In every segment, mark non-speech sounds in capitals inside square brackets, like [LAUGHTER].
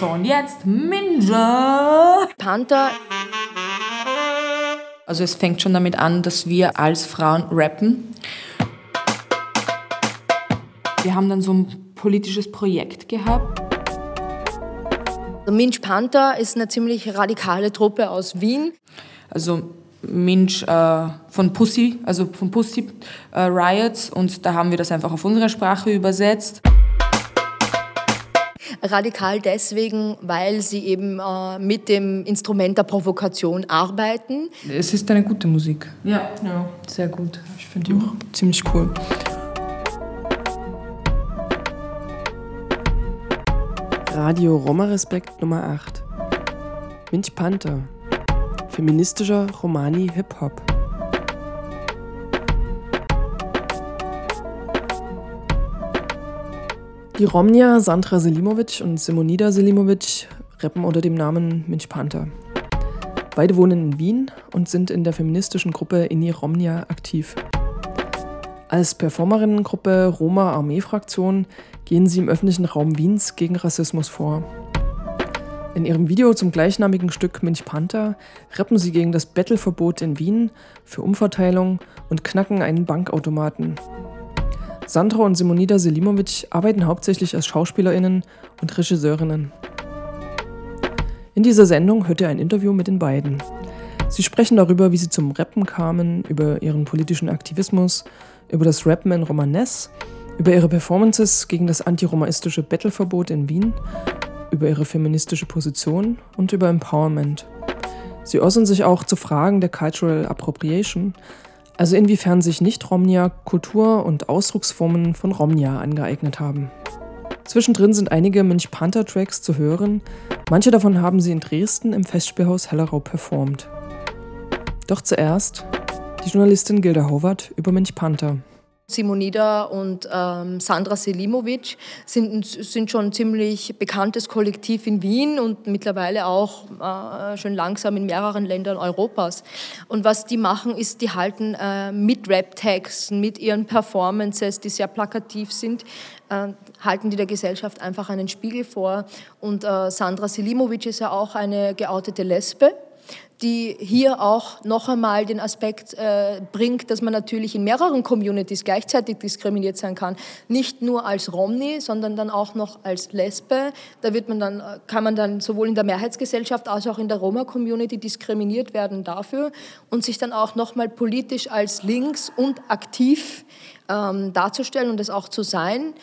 So, und jetzt Minja. Panther. Also es fängt schon damit an, dass wir als Frauen rappen. Wir haben dann so ein politisches Projekt gehabt. Minch Panther ist eine ziemlich radikale Truppe aus Wien. Also Minch äh, von Pussy, also von Pussy äh, Riots und da haben wir das einfach auf unsere Sprache übersetzt. Radikal deswegen, weil sie eben äh, mit dem Instrument der Provokation arbeiten. Es ist eine gute Musik. Ja, ja, sehr gut. Ich finde die auch ziemlich cool. Radio Roma Respekt Nummer 8. Minch Panther. Feministischer Romani Hip-Hop. Die Romnia Sandra Selimovic und Simonida Selimovic rappen unter dem Namen Minch Panther. Beide wohnen in Wien und sind in der feministischen Gruppe Inni Romnia aktiv. Als Performerinnengruppe Roma Armee-Fraktion gehen sie im öffentlichen Raum Wiens gegen Rassismus vor. In ihrem Video zum gleichnamigen Stück Minch Panther rappen sie gegen das Bettelverbot in Wien für Umverteilung und knacken einen Bankautomaten. Sandra und Simonida Selimovic arbeiten hauptsächlich als SchauspielerInnen und Regisseurinnen. In dieser Sendung hört ihr ein Interview mit den beiden. Sie sprechen darüber, wie sie zum Rappen kamen, über ihren politischen Aktivismus, über das Rappen in Romanes, über ihre Performances gegen das antiromaistische Bettelverbot in Wien, über ihre feministische Position und über Empowerment. Sie äußern sich auch zu Fragen der Cultural Appropriation, also inwiefern sich Nicht-Romnia Kultur- und Ausdrucksformen von Romnia angeeignet haben. Zwischendrin sind einige Mönch Panther Tracks zu hören, manche davon haben sie in Dresden im Festspielhaus Hellerau performt. Doch zuerst die Journalistin Gilda Howard über Mönch Panther. Simonida und ähm, Sandra Selimovic sind, sind schon ein ziemlich bekanntes Kollektiv in Wien und mittlerweile auch äh, schon langsam in mehreren Ländern Europas. Und was die machen, ist, die halten äh, mit Rap-Texten, mit ihren Performances, die sehr plakativ sind, äh, halten die der Gesellschaft einfach einen Spiegel vor. Und äh, Sandra Selimovic ist ja auch eine geoutete Lesbe die hier auch noch einmal den Aspekt äh, bringt, dass man natürlich in mehreren Communities gleichzeitig diskriminiert sein kann. Nicht nur als Romni, sondern dann auch noch als Lesbe. Da wird man dann, kann man dann sowohl in der Mehrheitsgesellschaft als auch in der Roma-Community diskriminiert werden dafür und sich dann auch noch mal politisch als links und aktiv ähm, darzustellen und es auch zu sein.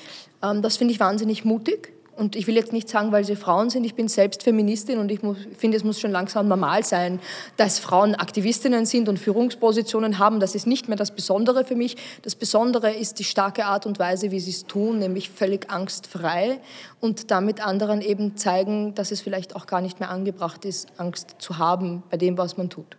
Ähm, das finde ich wahnsinnig mutig. Und ich will jetzt nicht sagen, weil sie Frauen sind, ich bin selbst Feministin und ich finde, es muss schon langsam normal sein, dass Frauen Aktivistinnen sind und Führungspositionen haben. Das ist nicht mehr das Besondere für mich. Das Besondere ist die starke Art und Weise, wie sie es tun, nämlich völlig angstfrei und damit anderen eben zeigen, dass es vielleicht auch gar nicht mehr angebracht ist, Angst zu haben bei dem, was man tut.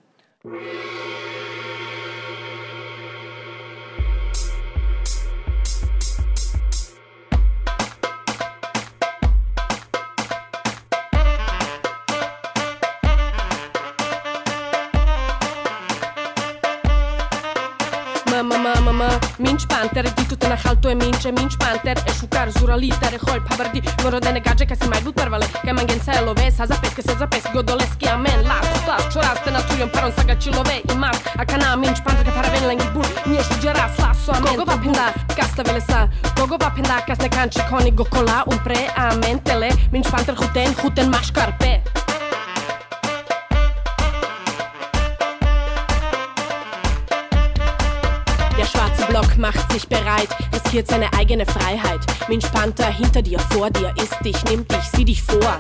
panter Ditut te haltu e min që min shpanter E shukar zura liter e hol pa bërdi Më rode në gaje ka si maj vut përvale Ka më elove, se loves, a zapes, këse zapes Godoles ki amen, las, kutas, qoras Të naturion paron sa ga qilove i mas. A ka na panter ka paraven lengi bur Një është gjeras, las, so amen. Kogo pa pinda, kas të velesa Kogo pa pinda, kas ne kan që koni gokola Un pre, amen, tele. Min panter huten, huten ma shkarpe macht sich bereit, riskiert seine eigene Freiheit. Mensch Panther hinter dir, vor dir, ist dich, nimmt dich, sieh dich vor.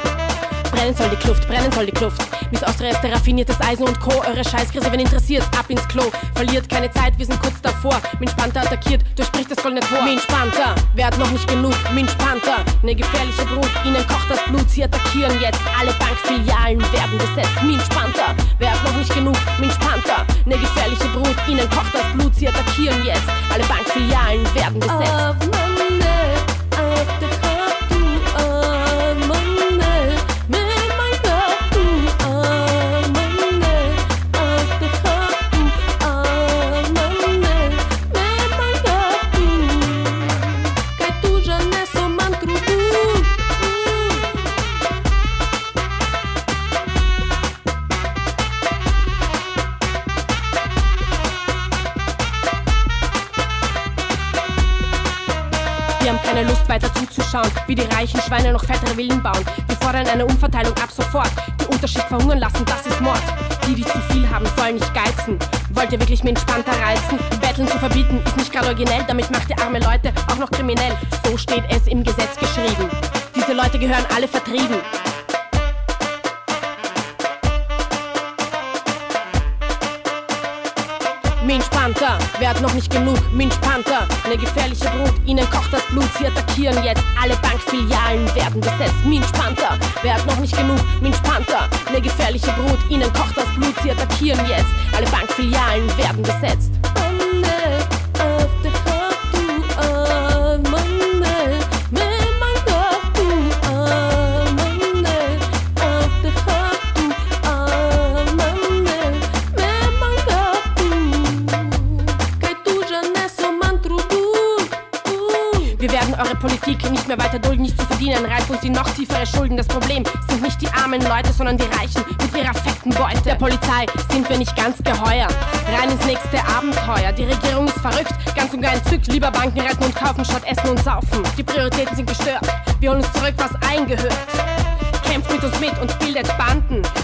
Brennen soll die Kluft, brennen soll die Kluft. Miss Austria ist der raffiniertes Eisen und Co. Eure Scheißkrise, wenn interessiert, ab ins Klo. Verliert keine Zeit, wir sind kurz davor. Minch Panther attackiert, durchbricht das goldene Tor. Minch Panther, wer hat noch nicht genug? Minch Panther, ne gefährliche Brut, ihnen kocht das Blut, sie attackieren jetzt. Alle Bankfilialen werden besetzt. Minch Panther, wer hat noch nicht genug? Minch Panther, ne gefährliche Brut, ihnen kocht das Blut, sie attackieren jetzt. Alle Bankfilialen werden besetzt. Wie die reichen Schweine noch fettere Villen bauen. Wir fordern eine Umverteilung ab sofort. Die Unterschicht verhungern lassen, das ist Mord. Die, die zu viel haben, sollen nicht geizen. Wollt ihr wirklich mit entspannter reizen? Betteln zu verbieten ist nicht gerade originell, damit macht ihr arme Leute auch noch kriminell. So steht es im Gesetz geschrieben. Diese Leute gehören alle vertrieben. Minch Panther, wer hat noch nicht genug? Minch Panther, ne gefährliche Brut, ihnen kocht das Blut, sie attackieren jetzt. Alle Bankfilialen werden besetzt. Minch Panther, wer hat noch nicht genug? Minch Panther, ne gefährliche Brut, ihnen kocht das Blut, sie attackieren jetzt. Alle Bankfilialen werden besetzt. Verdienen, reißt uns in noch tiefere Schulden. Das Problem sind nicht die armen Leute, sondern die Reichen mit ihrer fetten Beute. Der Polizei sind wir nicht ganz geheuer, rein ins nächste Abenteuer. Die Regierung ist verrückt, ganz und gar entzückt. Lieber Banken retten und kaufen statt essen und saufen. Die Prioritäten sind gestört, wir holen uns zurück, was eingehört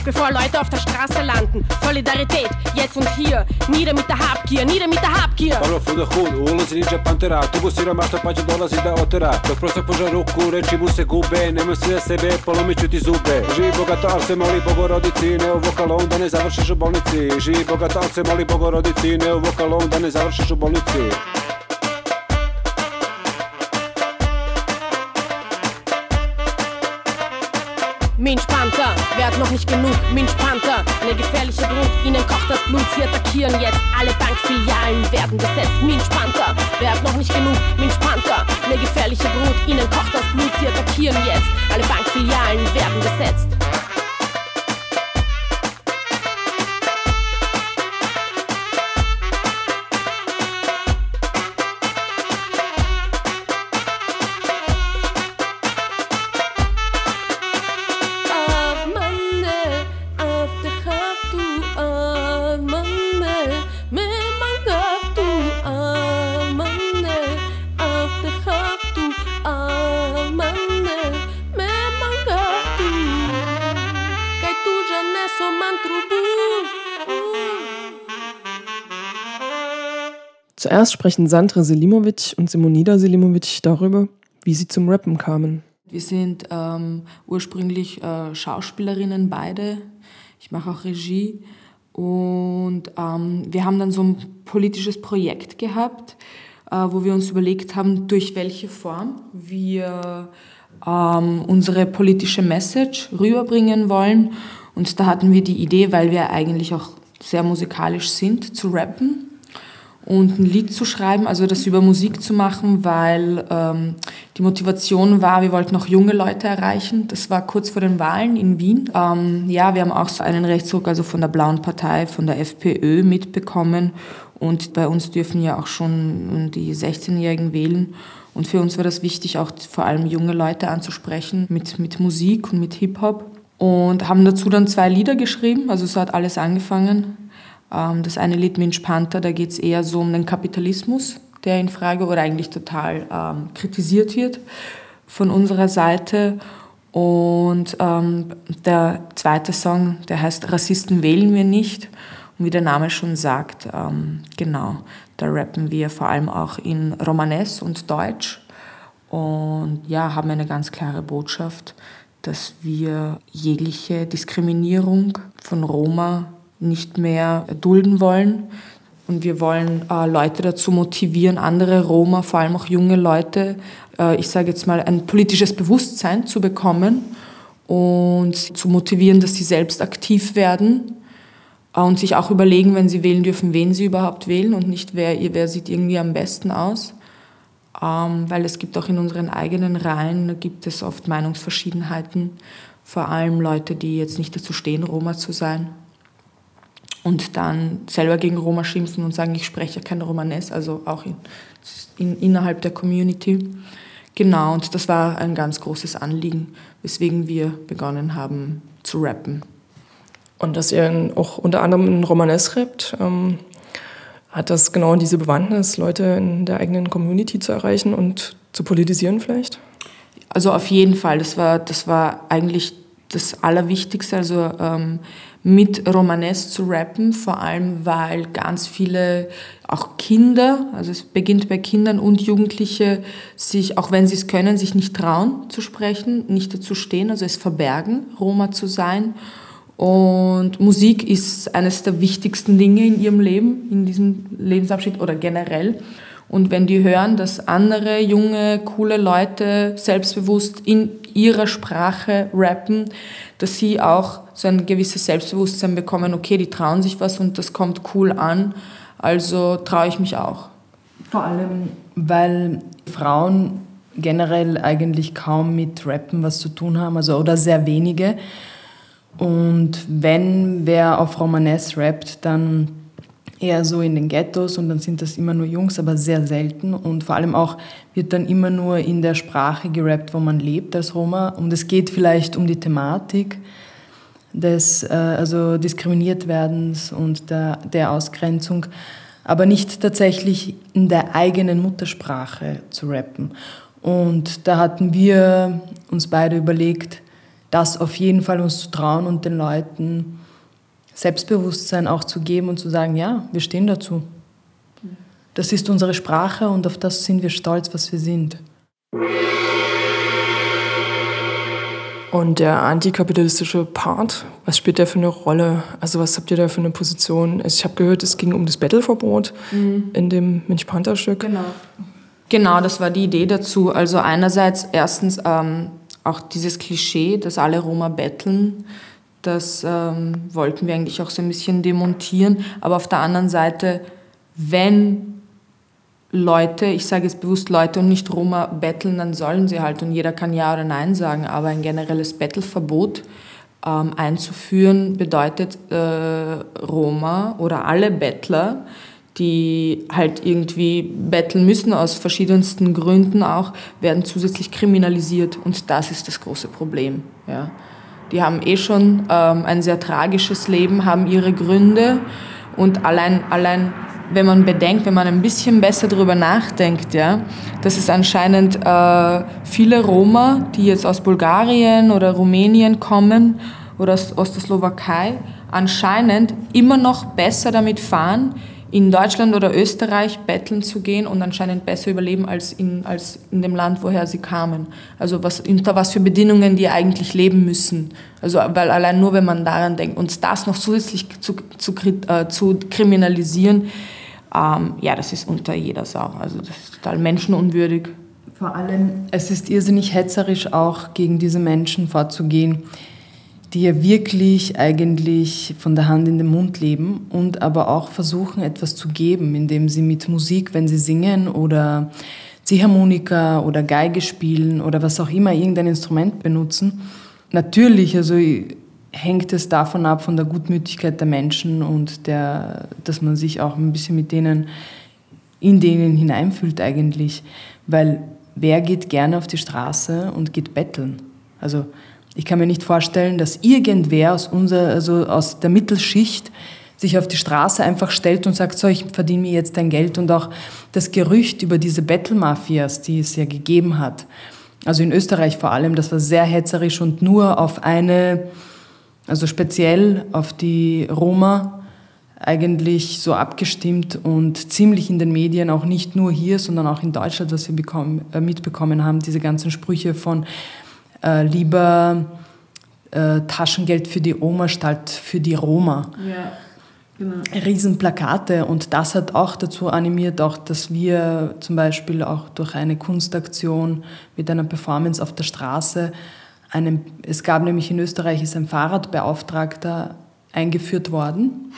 bevor Leute auf der Straße landen. Solidarität, jetzt und hier, nieder mit der Habgier, nieder mit der Habgier. Prvo fuda hud, ulazi ninja pantera, tubu siromašta pa će dolazi da otera. Dok prosto požar ruku, reči mu se gube, nemoj sve sebe, polomit ću ti zube. Živi bogato, se moli bogorodici, ne u vokalom da ne završiš u bolnici. Živi bogato, se moli bogorodici, ne u vokalom da ne završiš u bolnici. Minch Panther, wer hat noch nicht genug? Minch Panther, eine gefährliche Brut, ihnen kocht das Blut, sie attackieren jetzt. Alle Bankfilialen werden besetzt. Minch Panther, wer hat noch nicht genug? Minch Panther, eine gefährliche Brut, ihnen kocht das Blut, sie attackieren jetzt. Alle Bankfilialen werden besetzt. Zuerst sprechen Sandra Selimovic und Simonida Selimovic darüber, wie sie zum Rappen kamen. Wir sind ähm, ursprünglich äh, Schauspielerinnen beide. Ich mache auch Regie. Und ähm, wir haben dann so ein politisches Projekt gehabt, äh, wo wir uns überlegt haben, durch welche Form wir ähm, unsere politische Message rüberbringen wollen. Und da hatten wir die Idee, weil wir eigentlich auch sehr musikalisch sind, zu rappen und ein Lied zu schreiben, also das über Musik zu machen, weil ähm, die Motivation war, wir wollten auch junge Leute erreichen. Das war kurz vor den Wahlen in Wien. Ähm, ja, wir haben auch so einen Rechtsruck also von der Blauen Partei, von der FPÖ mitbekommen und bei uns dürfen ja auch schon die 16-Jährigen wählen. Und für uns war das wichtig, auch vor allem junge Leute anzusprechen mit, mit Musik und mit Hip-Hop. Und haben dazu dann zwei Lieder geschrieben, also so hat alles angefangen. Ähm, das eine Lied Minch Panther, da geht es eher so um den Kapitalismus, der in Frage oder eigentlich total ähm, kritisiert wird von unserer Seite. Und ähm, der zweite Song, der heißt Rassisten wählen wir nicht. Und wie der Name schon sagt, ähm, genau, Da rappen wir vor allem auch in Romanes und Deutsch und ja, haben eine ganz klare Botschaft, dass wir jegliche Diskriminierung von Roma nicht mehr dulden wollen. Und wir wollen äh, Leute dazu motivieren, andere Roma, vor allem auch junge Leute, äh, ich sage jetzt mal, ein politisches Bewusstsein zu bekommen und zu motivieren, dass sie selbst aktiv werden äh, und sich auch überlegen, wenn sie wählen dürfen, wen sie überhaupt wählen und nicht, wer, wer sieht irgendwie am besten aus. Ähm, weil es gibt auch in unseren eigenen Reihen, gibt es oft Meinungsverschiedenheiten, vor allem Leute, die jetzt nicht dazu stehen, Roma zu sein und dann selber gegen Roma schimpfen und sagen, ich spreche kein Romanes, also auch in, in, innerhalb der Community. Genau, und das war ein ganz großes Anliegen, weswegen wir begonnen haben zu rappen. Und dass ihr auch unter anderem in Romanes rappt, ähm, hat das genau diese Bewandtnis, Leute in der eigenen Community zu erreichen und zu politisieren vielleicht? Also auf jeden Fall, das war, das war eigentlich das Allerwichtigste. Also ähm, mit Romanes zu rappen, vor allem weil ganz viele, auch Kinder, also es beginnt bei Kindern und Jugendliche, sich, auch wenn sie es können, sich nicht trauen zu sprechen, nicht dazu stehen, also es verbergen, Roma zu sein. Und Musik ist eines der wichtigsten Dinge in ihrem Leben, in diesem Lebensabschnitt oder generell. Und wenn die hören, dass andere junge, coole Leute selbstbewusst in ihrer Sprache rappen, dass sie auch so ein gewisses Selbstbewusstsein bekommen, okay, die trauen sich was und das kommt cool an, also traue ich mich auch. Vor allem, weil Frauen generell eigentlich kaum mit Rappen was zu tun haben, also oder sehr wenige. Und wenn wer auf Romanes rappt, dann eher so in den Ghettos und dann sind das immer nur Jungs, aber sehr selten und vor allem auch wird dann immer nur in der Sprache gerappt, wo man lebt als Roma und es geht vielleicht um die Thematik des äh, also diskriminiert werdens und der, der Ausgrenzung, aber nicht tatsächlich in der eigenen Muttersprache zu rappen. Und da hatten wir uns beide überlegt, das auf jeden Fall uns zu trauen und den Leuten Selbstbewusstsein auch zu geben und zu sagen, ja, wir stehen dazu. Das ist unsere Sprache und auf das sind wir stolz, was wir sind. Und der antikapitalistische Part, was spielt der für eine Rolle? Also was habt ihr da für eine Position? Also ich habe gehört, es ging um das Battleverbot mhm. in dem Münch Panther Stück. Genau. Genau, das war die Idee dazu. Also einerseits erstens ähm, auch dieses Klischee, dass alle Roma betteln das ähm, wollten wir eigentlich auch so ein bisschen demontieren. Aber auf der anderen Seite, wenn Leute, ich sage jetzt bewusst Leute und nicht Roma betteln, dann sollen sie halt und jeder kann Ja oder Nein sagen. Aber ein generelles Bettelverbot ähm, einzuführen bedeutet äh, Roma oder alle Bettler, die halt irgendwie betteln müssen aus verschiedensten Gründen auch, werden zusätzlich kriminalisiert und das ist das große Problem. Ja. Die haben eh schon ähm, ein sehr tragisches Leben, haben ihre Gründe. Und allein, allein, wenn man bedenkt, wenn man ein bisschen besser darüber nachdenkt, ja, dass es anscheinend äh, viele Roma, die jetzt aus Bulgarien oder Rumänien kommen oder aus, aus der Slowakei, anscheinend immer noch besser damit fahren, in Deutschland oder Österreich betteln zu gehen und anscheinend besser überleben als in, als in dem Land, woher sie kamen. Also was, unter was für Bedingungen die eigentlich leben müssen. Also weil allein nur, wenn man daran denkt, uns das noch zusätzlich zu, zu, äh, zu kriminalisieren, ähm, ja, das ist unter jeder Sau. Also das ist total menschenunwürdig. Vor allem, es ist irrsinnig hetzerisch auch gegen diese Menschen vorzugehen die ja wirklich eigentlich von der Hand in den Mund leben und aber auch versuchen, etwas zu geben, indem sie mit Musik, wenn sie singen oder Ziehharmonika oder Geige spielen oder was auch immer, irgendein Instrument benutzen. Natürlich, also hängt es davon ab, von der Gutmütigkeit der Menschen und der, dass man sich auch ein bisschen mit denen, in denen hineinfühlt eigentlich. Weil wer geht gerne auf die Straße und geht betteln? Also ich kann mir nicht vorstellen, dass irgendwer aus, unser, also aus der Mittelschicht sich auf die Straße einfach stellt und sagt, so, ich verdiene mir jetzt dein Geld. Und auch das Gerücht über diese Battle-Mafias, die es ja gegeben hat, also in Österreich vor allem, das war sehr hetzerisch und nur auf eine, also speziell auf die Roma eigentlich so abgestimmt und ziemlich in den Medien, auch nicht nur hier, sondern auch in Deutschland, was wir bekommen, äh, mitbekommen haben, diese ganzen Sprüche von äh, lieber äh, Taschengeld für die Oma statt für die Roma. Ja. Genau. Riesenplakate und das hat auch dazu animiert, auch dass wir zum Beispiel auch durch eine Kunstaktion mit einer Performance auf der Straße, einem, es gab nämlich in Österreich ist ein Fahrradbeauftragter eingeführt worden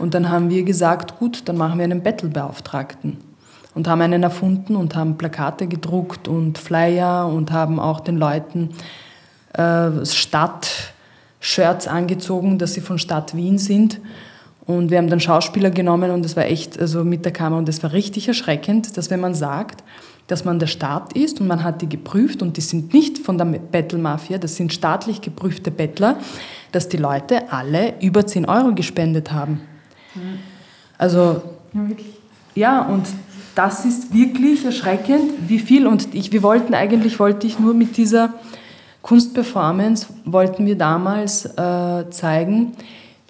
und dann haben wir gesagt, gut, dann machen wir einen Battlebeauftragten und haben einen erfunden und haben Plakate gedruckt und Flyer und haben auch den Leuten äh, Stadt-Shirts angezogen, dass sie von Stadt Wien sind. Und wir haben dann Schauspieler genommen und es war echt, also mit der Kamera, und es war richtig erschreckend, dass wenn man sagt, dass man der Staat ist und man hat die geprüft und die sind nicht von der Battle Mafia, das sind staatlich geprüfte Bettler, dass die Leute alle über 10 Euro gespendet haben. Also, ja, und das ist wirklich erschreckend, wie viel. Und ich, wir wollten eigentlich, wollte ich nur mit dieser Kunstperformance, wollten wir damals äh, zeigen,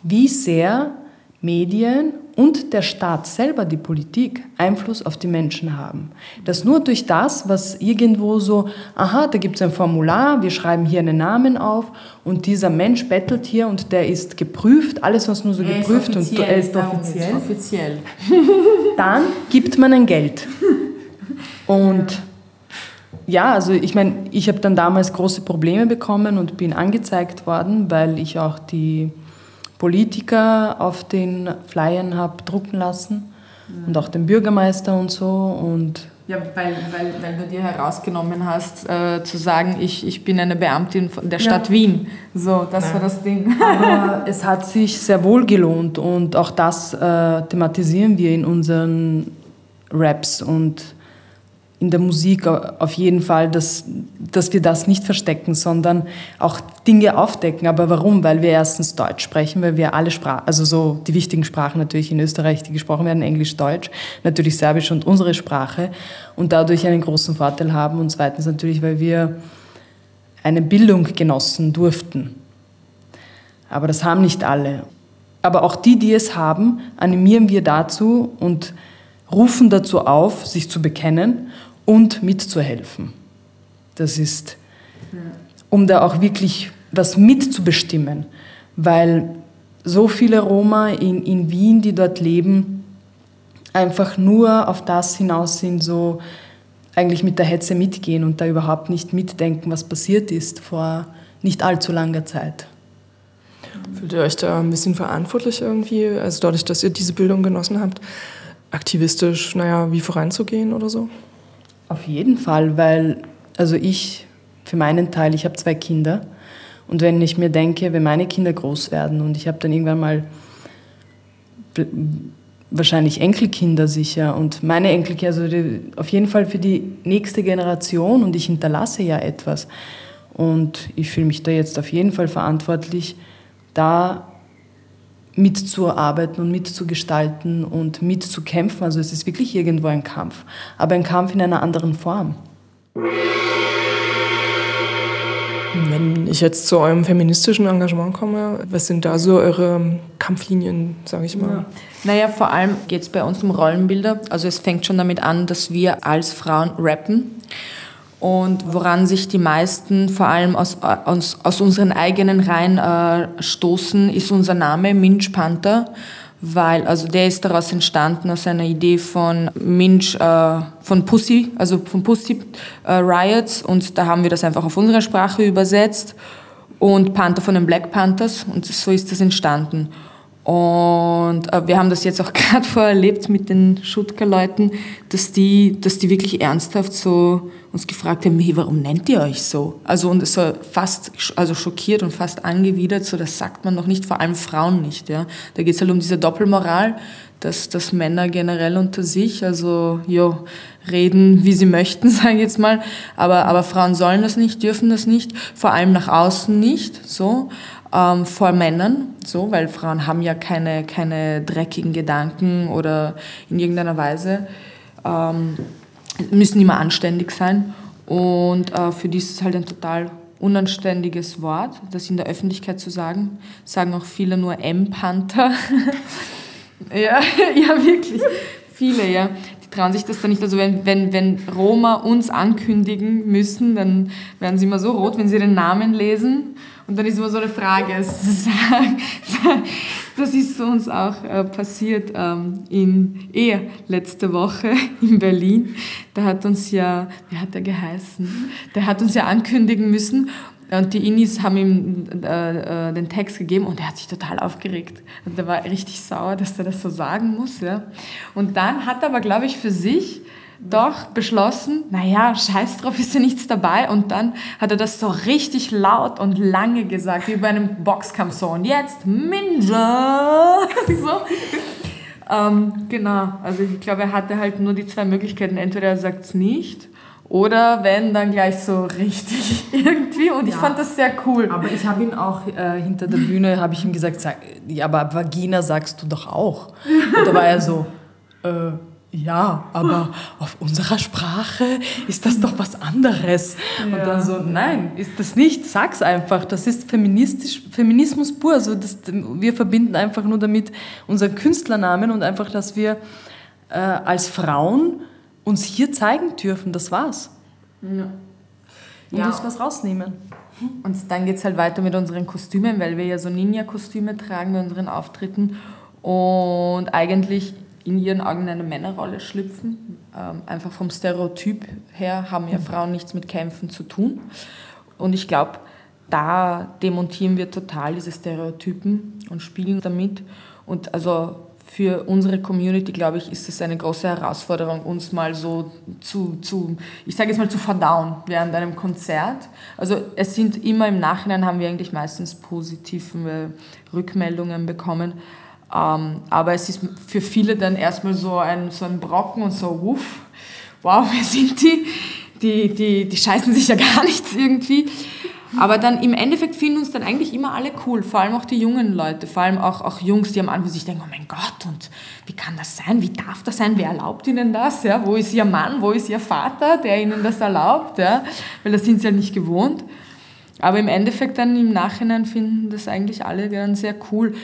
wie sehr Medien und der Staat selber, die Politik, Einfluss auf die Menschen haben. Dass nur durch das, was irgendwo so, aha, da gibt es ein Formular, wir schreiben hier einen Namen auf und dieser Mensch bettelt hier und der ist geprüft, alles was nur so er geprüft und er ist offiziell. offiziell. [LAUGHS] [LAUGHS] Dann gibt man ein Geld. Und ja, also ich meine, ich habe dann damals große Probleme bekommen und bin angezeigt worden, weil ich auch die Politiker auf den Flyern habe drucken lassen mhm. und auch den Bürgermeister und so. Und ja, weil, weil, weil du dir herausgenommen hast, äh, zu sagen, ich, ich bin eine Beamtin der Stadt ja. Wien. So, das ja. war das Ding. Aber [LAUGHS] es hat sich sehr wohl gelohnt und auch das äh, thematisieren wir in unseren Raps und in der Musik auf jeden Fall, dass, dass wir das nicht verstecken, sondern auch Dinge aufdecken. Aber warum? Weil wir erstens Deutsch sprechen, weil wir alle Sprachen, also so die wichtigen Sprachen natürlich in Österreich, die gesprochen werden, Englisch, Deutsch, natürlich Serbisch und unsere Sprache und dadurch einen großen Vorteil haben. Und zweitens natürlich, weil wir eine Bildung genossen durften. Aber das haben nicht alle. Aber auch die, die es haben, animieren wir dazu und rufen dazu auf, sich zu bekennen und mitzuhelfen. Das ist, um da auch wirklich was mitzubestimmen, weil so viele Roma in, in Wien, die dort leben, einfach nur auf das hinaus sind, so eigentlich mit der Hetze mitgehen und da überhaupt nicht mitdenken, was passiert ist vor nicht allzu langer Zeit. Fühlt ihr euch da ein bisschen verantwortlich irgendwie, also dadurch, dass ihr diese Bildung genossen habt, aktivistisch, naja, wie voranzugehen oder so? Auf jeden Fall, weil, also ich, für meinen Teil, ich habe zwei Kinder. Und wenn ich mir denke, wenn meine Kinder groß werden und ich habe dann irgendwann mal wahrscheinlich Enkelkinder sicher und meine Enkelkinder, also die, auf jeden Fall für die nächste Generation und ich hinterlasse ja etwas. Und ich fühle mich da jetzt auf jeden Fall verantwortlich, da mitzuarbeiten und mitzugestalten und mitzukämpfen. Also es ist wirklich irgendwo ein Kampf, aber ein Kampf in einer anderen Form. Wenn ich jetzt zu eurem feministischen Engagement komme, was sind da so eure Kampflinien, sage ich mal? Ja. Naja, vor allem geht es bei uns um Rollenbilder. Also es fängt schon damit an, dass wir als Frauen rappen und woran sich die meisten vor allem aus, aus, aus unseren eigenen Reihen äh, stoßen, ist unser Name Minch Panther, weil also der ist daraus entstanden aus einer Idee von Minch, äh, von Pussy, also von Pussy äh, Riots. Und da haben wir das einfach auf unsere Sprache übersetzt. Und Panther von den Black Panthers. Und so ist das entstanden. Und äh, wir haben das jetzt auch [LAUGHS] gerade vorerlebt mit den Schutka-Leuten, dass die, dass die wirklich ernsthaft so uns gefragt haben, hey, warum nennt ihr euch so? Also und es war fast also schockiert und fast angewidert, so das sagt man noch nicht, vor allem Frauen nicht. Ja? Da geht es halt um diese Doppelmoral, dass, dass Männer generell unter sich, also jo, reden, wie sie [LAUGHS] möchten, sage ich jetzt mal, aber, aber Frauen sollen das nicht, dürfen das nicht, vor allem nach außen nicht, so ähm, vor Männern, so, weil Frauen haben ja keine, keine dreckigen Gedanken oder in irgendeiner Weise ähm, müssen immer anständig sein. Und äh, für die ist es halt ein total unanständiges Wort, das in der Öffentlichkeit zu sagen. Sagen auch viele nur M-Panther. [LAUGHS] Ja, [LAUGHS] ja, wirklich. Viele, ja. Die trauen sich das dann nicht. Also wenn, wenn, wenn Roma uns ankündigen müssen, dann werden sie immer so rot, wenn sie den Namen lesen. Und dann ist immer so eine Frage. [LAUGHS] Das ist uns auch äh, passiert ähm, in Ehe letzte Woche [LAUGHS] in Berlin. Da hat uns ja, wie hat er geheißen? Der hat uns ja ankündigen müssen. Und die Inis haben ihm äh, äh, den Text gegeben und er hat sich total aufgeregt. Und er war richtig sauer, dass er das so sagen muss. Ja. Und dann hat er aber, glaube ich, für sich doch beschlossen, naja, scheiß drauf, ist ja nichts dabei. Und dann hat er das so richtig laut und lange gesagt, wie bei einem Boxkampf so. Und jetzt Minja! [LAUGHS] so. Ähm, genau, also ich glaube, er hatte halt nur die zwei Möglichkeiten. Entweder er sagt es nicht oder wenn, dann gleich so richtig [LAUGHS] irgendwie. Und ich ja, fand das sehr cool. Aber ich habe ihn auch äh, hinter der Bühne, habe ich ihm gesagt, sag, ja, aber Vagina sagst du doch auch. [LAUGHS] Und da war er so, äh, ja, aber auf unserer Sprache ist das doch was anderes. Ja. Und dann so, nein, ist das nicht, sag's einfach. Das ist feministisch, Feminismus pur. Also das, wir verbinden einfach nur damit unseren Künstlernamen und einfach, dass wir äh, als Frauen uns hier zeigen dürfen. Das war's. Ja. Und ja. das was rausnehmen. Und dann geht es halt weiter mit unseren Kostümen, weil wir ja so Ninja-Kostüme tragen bei unseren Auftritten. Und eigentlich in ihren Augen eine Männerrolle schlüpfen. Ähm, einfach vom Stereotyp her haben ja Frauen nichts mit Kämpfen zu tun. Und ich glaube, da demontieren wir total diese Stereotypen und spielen damit. Und also für unsere Community, glaube ich, ist es eine große Herausforderung, uns mal so zu, zu ich sage jetzt mal, zu verdauen während einem Konzert. Also es sind immer im Nachhinein, haben wir eigentlich meistens positive Rückmeldungen bekommen. Ähm, aber es ist für viele dann erstmal so ein, so ein Brocken und so, wuff, wow, [LAUGHS] wer sind die? Die, die? die scheißen sich ja gar [LAUGHS] nichts irgendwie. Aber dann im Endeffekt finden uns dann eigentlich immer alle cool, vor allem auch die jungen Leute, vor allem auch, auch Jungs, die am Anfang sich denken, oh mein Gott, und wie kann das sein, wie darf das sein, wer erlaubt ihnen das, ja? wo ist ihr Mann, wo ist ihr Vater, der ihnen das erlaubt, ja? weil das sind sie ja nicht gewohnt. Aber im Endeffekt dann im Nachhinein finden das eigentlich alle dann sehr cool.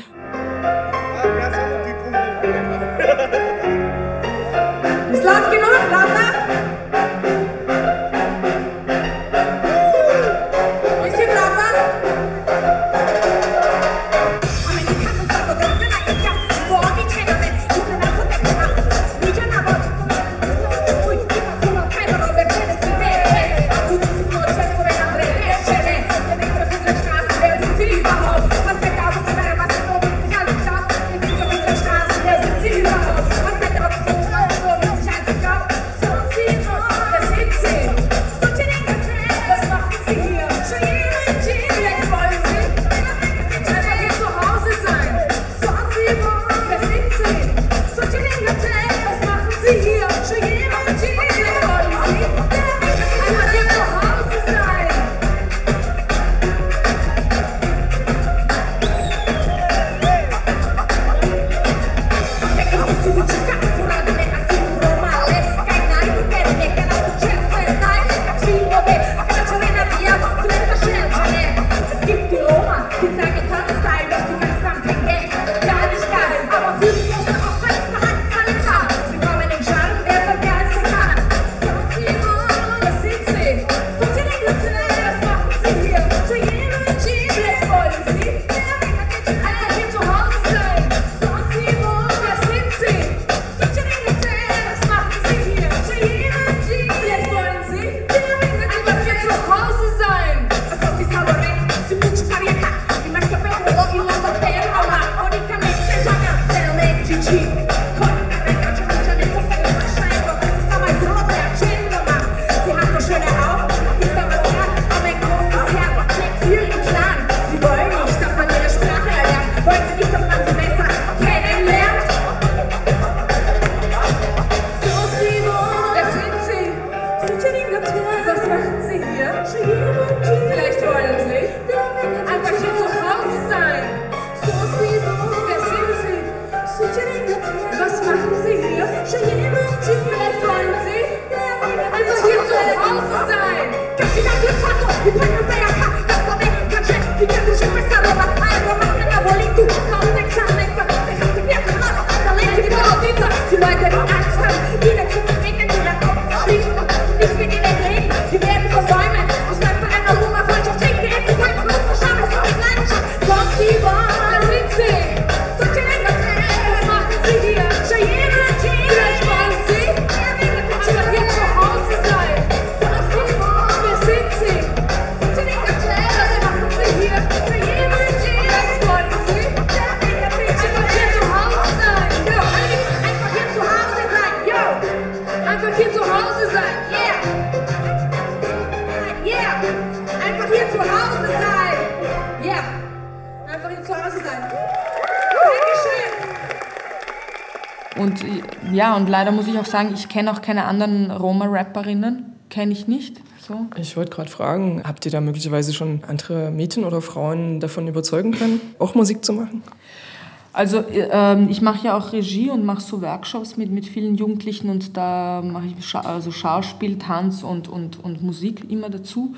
Und leider muss ich auch sagen, ich kenne auch keine anderen Roma-Rapperinnen, kenne ich nicht. So. Ich wollte gerade fragen, habt ihr da möglicherweise schon andere Mädchen oder Frauen davon überzeugen können, auch Musik zu machen? Also ähm, ich mache ja auch Regie und mache so Workshops mit, mit vielen Jugendlichen und da mache ich Scha also Schauspiel, Tanz und, und, und Musik immer dazu.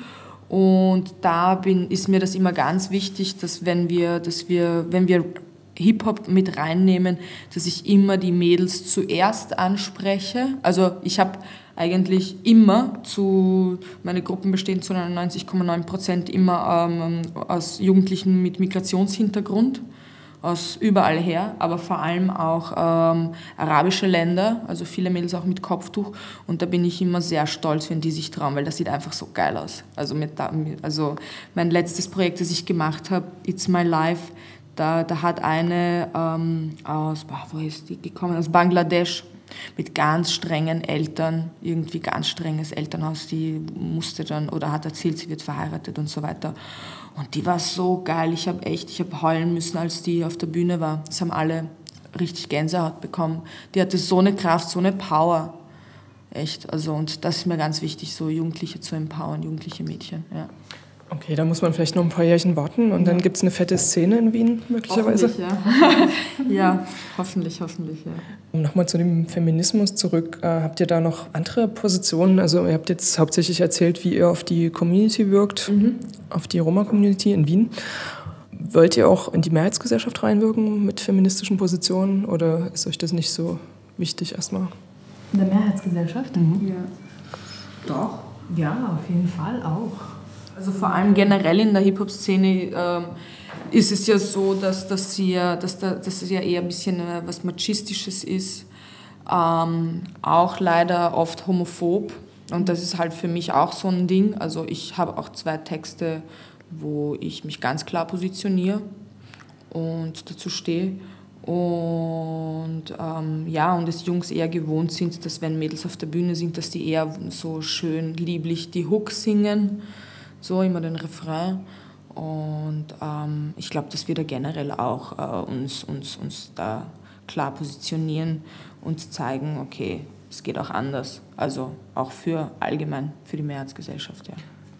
Und da bin, ist mir das immer ganz wichtig, dass wenn wir, dass wir, wenn wir Hip-Hop mit reinnehmen, dass ich immer die Mädels zuerst anspreche. Also ich habe eigentlich immer zu, meine Gruppen bestehen zu 99,9 Prozent immer ähm, aus Jugendlichen mit Migrationshintergrund aus überall her, aber vor allem auch ähm, arabische Länder, also viele Mädels auch mit Kopftuch. Und da bin ich immer sehr stolz, wenn die sich trauen, weil das sieht einfach so geil aus. Also, mit, also mein letztes Projekt, das ich gemacht habe, It's My Life, da, da hat eine ähm, aus, boah, wo ist die gekommen, aus Bangladesch, mit ganz strengen Eltern, irgendwie ganz strenges Elternhaus, die musste dann oder hat erzählt, sie wird verheiratet und so weiter. Und die war so geil. Ich habe echt, ich habe heulen müssen, als die auf der Bühne war. Das haben alle richtig Gänsehaut bekommen. Die hatte so eine Kraft, so eine Power. Echt. Also, und das ist mir ganz wichtig, so Jugendliche zu empowern, jugendliche Mädchen. Ja. Okay, da muss man vielleicht noch ein paar Jährchen warten und ja. dann gibt es eine fette Szene in Wien möglicherweise. Hoffentlich, ja. [LAUGHS] ja, hoffentlich, hoffentlich, ja. Um nochmal zu dem Feminismus zurück, äh, habt ihr da noch andere Positionen? Also ihr habt jetzt hauptsächlich erzählt, wie ihr auf die Community wirkt, mhm. auf die Roma-Community in Wien. Wollt ihr auch in die Mehrheitsgesellschaft reinwirken mit feministischen Positionen oder ist euch das nicht so wichtig erstmal? In der Mehrheitsgesellschaft? Mhm. Ja. Doch. Ja, auf jeden Fall auch. Also vor allem generell in der Hip-Hop-Szene ähm, ist es ja so, dass, sie ja, dass, da, dass es ja eher ein bisschen äh, was Machistisches ist. Ähm, auch leider oft homophob. Und das ist halt für mich auch so ein Ding. Also ich habe auch zwei Texte, wo ich mich ganz klar positioniere und dazu stehe. Und ähm, ja, und dass Jungs eher gewohnt sind, dass wenn Mädels auf der Bühne sind, dass die eher so schön lieblich die Hook singen so immer den Refrain. Und ähm, ich glaube, dass wir da generell auch äh, uns, uns, uns da klar positionieren und zeigen, okay, es geht auch anders. Also auch für allgemein, für die Mehrheitsgesellschaft, ja.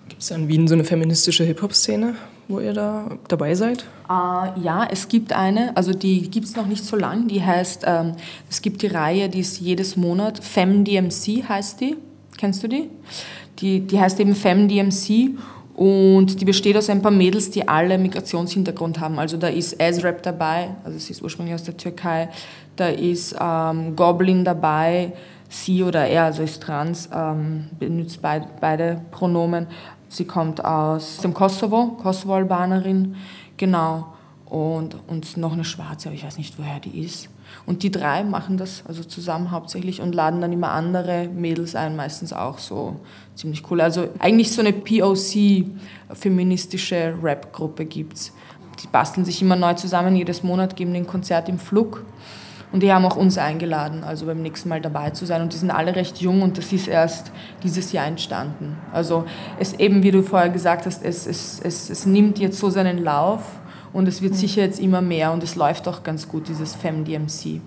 Gibt es in Wien so eine feministische Hip-Hop-Szene, wo ihr da dabei seid? Äh, ja, es gibt eine, also die gibt es noch nicht so lang, die heißt, ähm, es gibt die Reihe, die ist jedes Monat, FemDMC heißt die, kennst du die? Die, die heißt eben FemDMC und die besteht aus ein paar Mädels, die alle Migrationshintergrund haben. Also da ist Azrap dabei, also sie ist ursprünglich aus der Türkei. Da ist ähm, Goblin dabei, sie oder er, also ist trans, ähm, benutzt beid, beide Pronomen. Sie kommt aus dem Kosovo, Kosovo-Albanerin, genau. Und, und noch eine Schwarze, aber ich weiß nicht, woher die ist. Und die drei machen das also zusammen hauptsächlich und laden dann immer andere Mädels ein, meistens auch so ziemlich cool. Also eigentlich so eine POC-feministische Rap-Gruppe gibt es. Die basteln sich immer neu zusammen, jedes Monat geben den Konzert im Flug. Und die haben auch uns eingeladen, also beim nächsten Mal dabei zu sein. Und die sind alle recht jung und das ist erst dieses Jahr entstanden. Also es eben, wie du vorher gesagt hast, es, es, es, es nimmt jetzt so seinen Lauf und es wird sicher jetzt immer mehr und es läuft auch ganz gut, dieses FemDMC.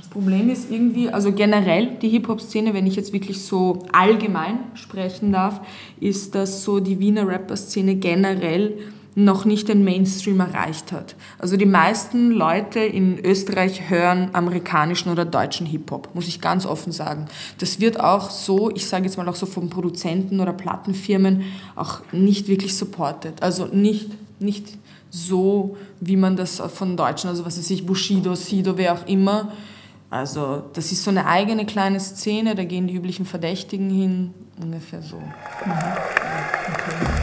Das Problem ist irgendwie, also generell die Hip-Hop-Szene, wenn ich jetzt wirklich so allgemein sprechen darf, ist, dass so die Wiener Rapper-Szene generell noch nicht den Mainstream erreicht hat. Also die meisten Leute in Österreich hören amerikanischen oder deutschen Hip-Hop, muss ich ganz offen sagen. Das wird auch so, ich sage jetzt mal auch so von Produzenten oder Plattenfirmen, auch nicht wirklich supported. Also nicht, nicht so, wie man das von Deutschen, also was weiß ich, Bushido, Sido, wer auch immer. Also das ist so eine eigene kleine Szene, da gehen die üblichen Verdächtigen hin, ungefähr so. Mhm. Okay.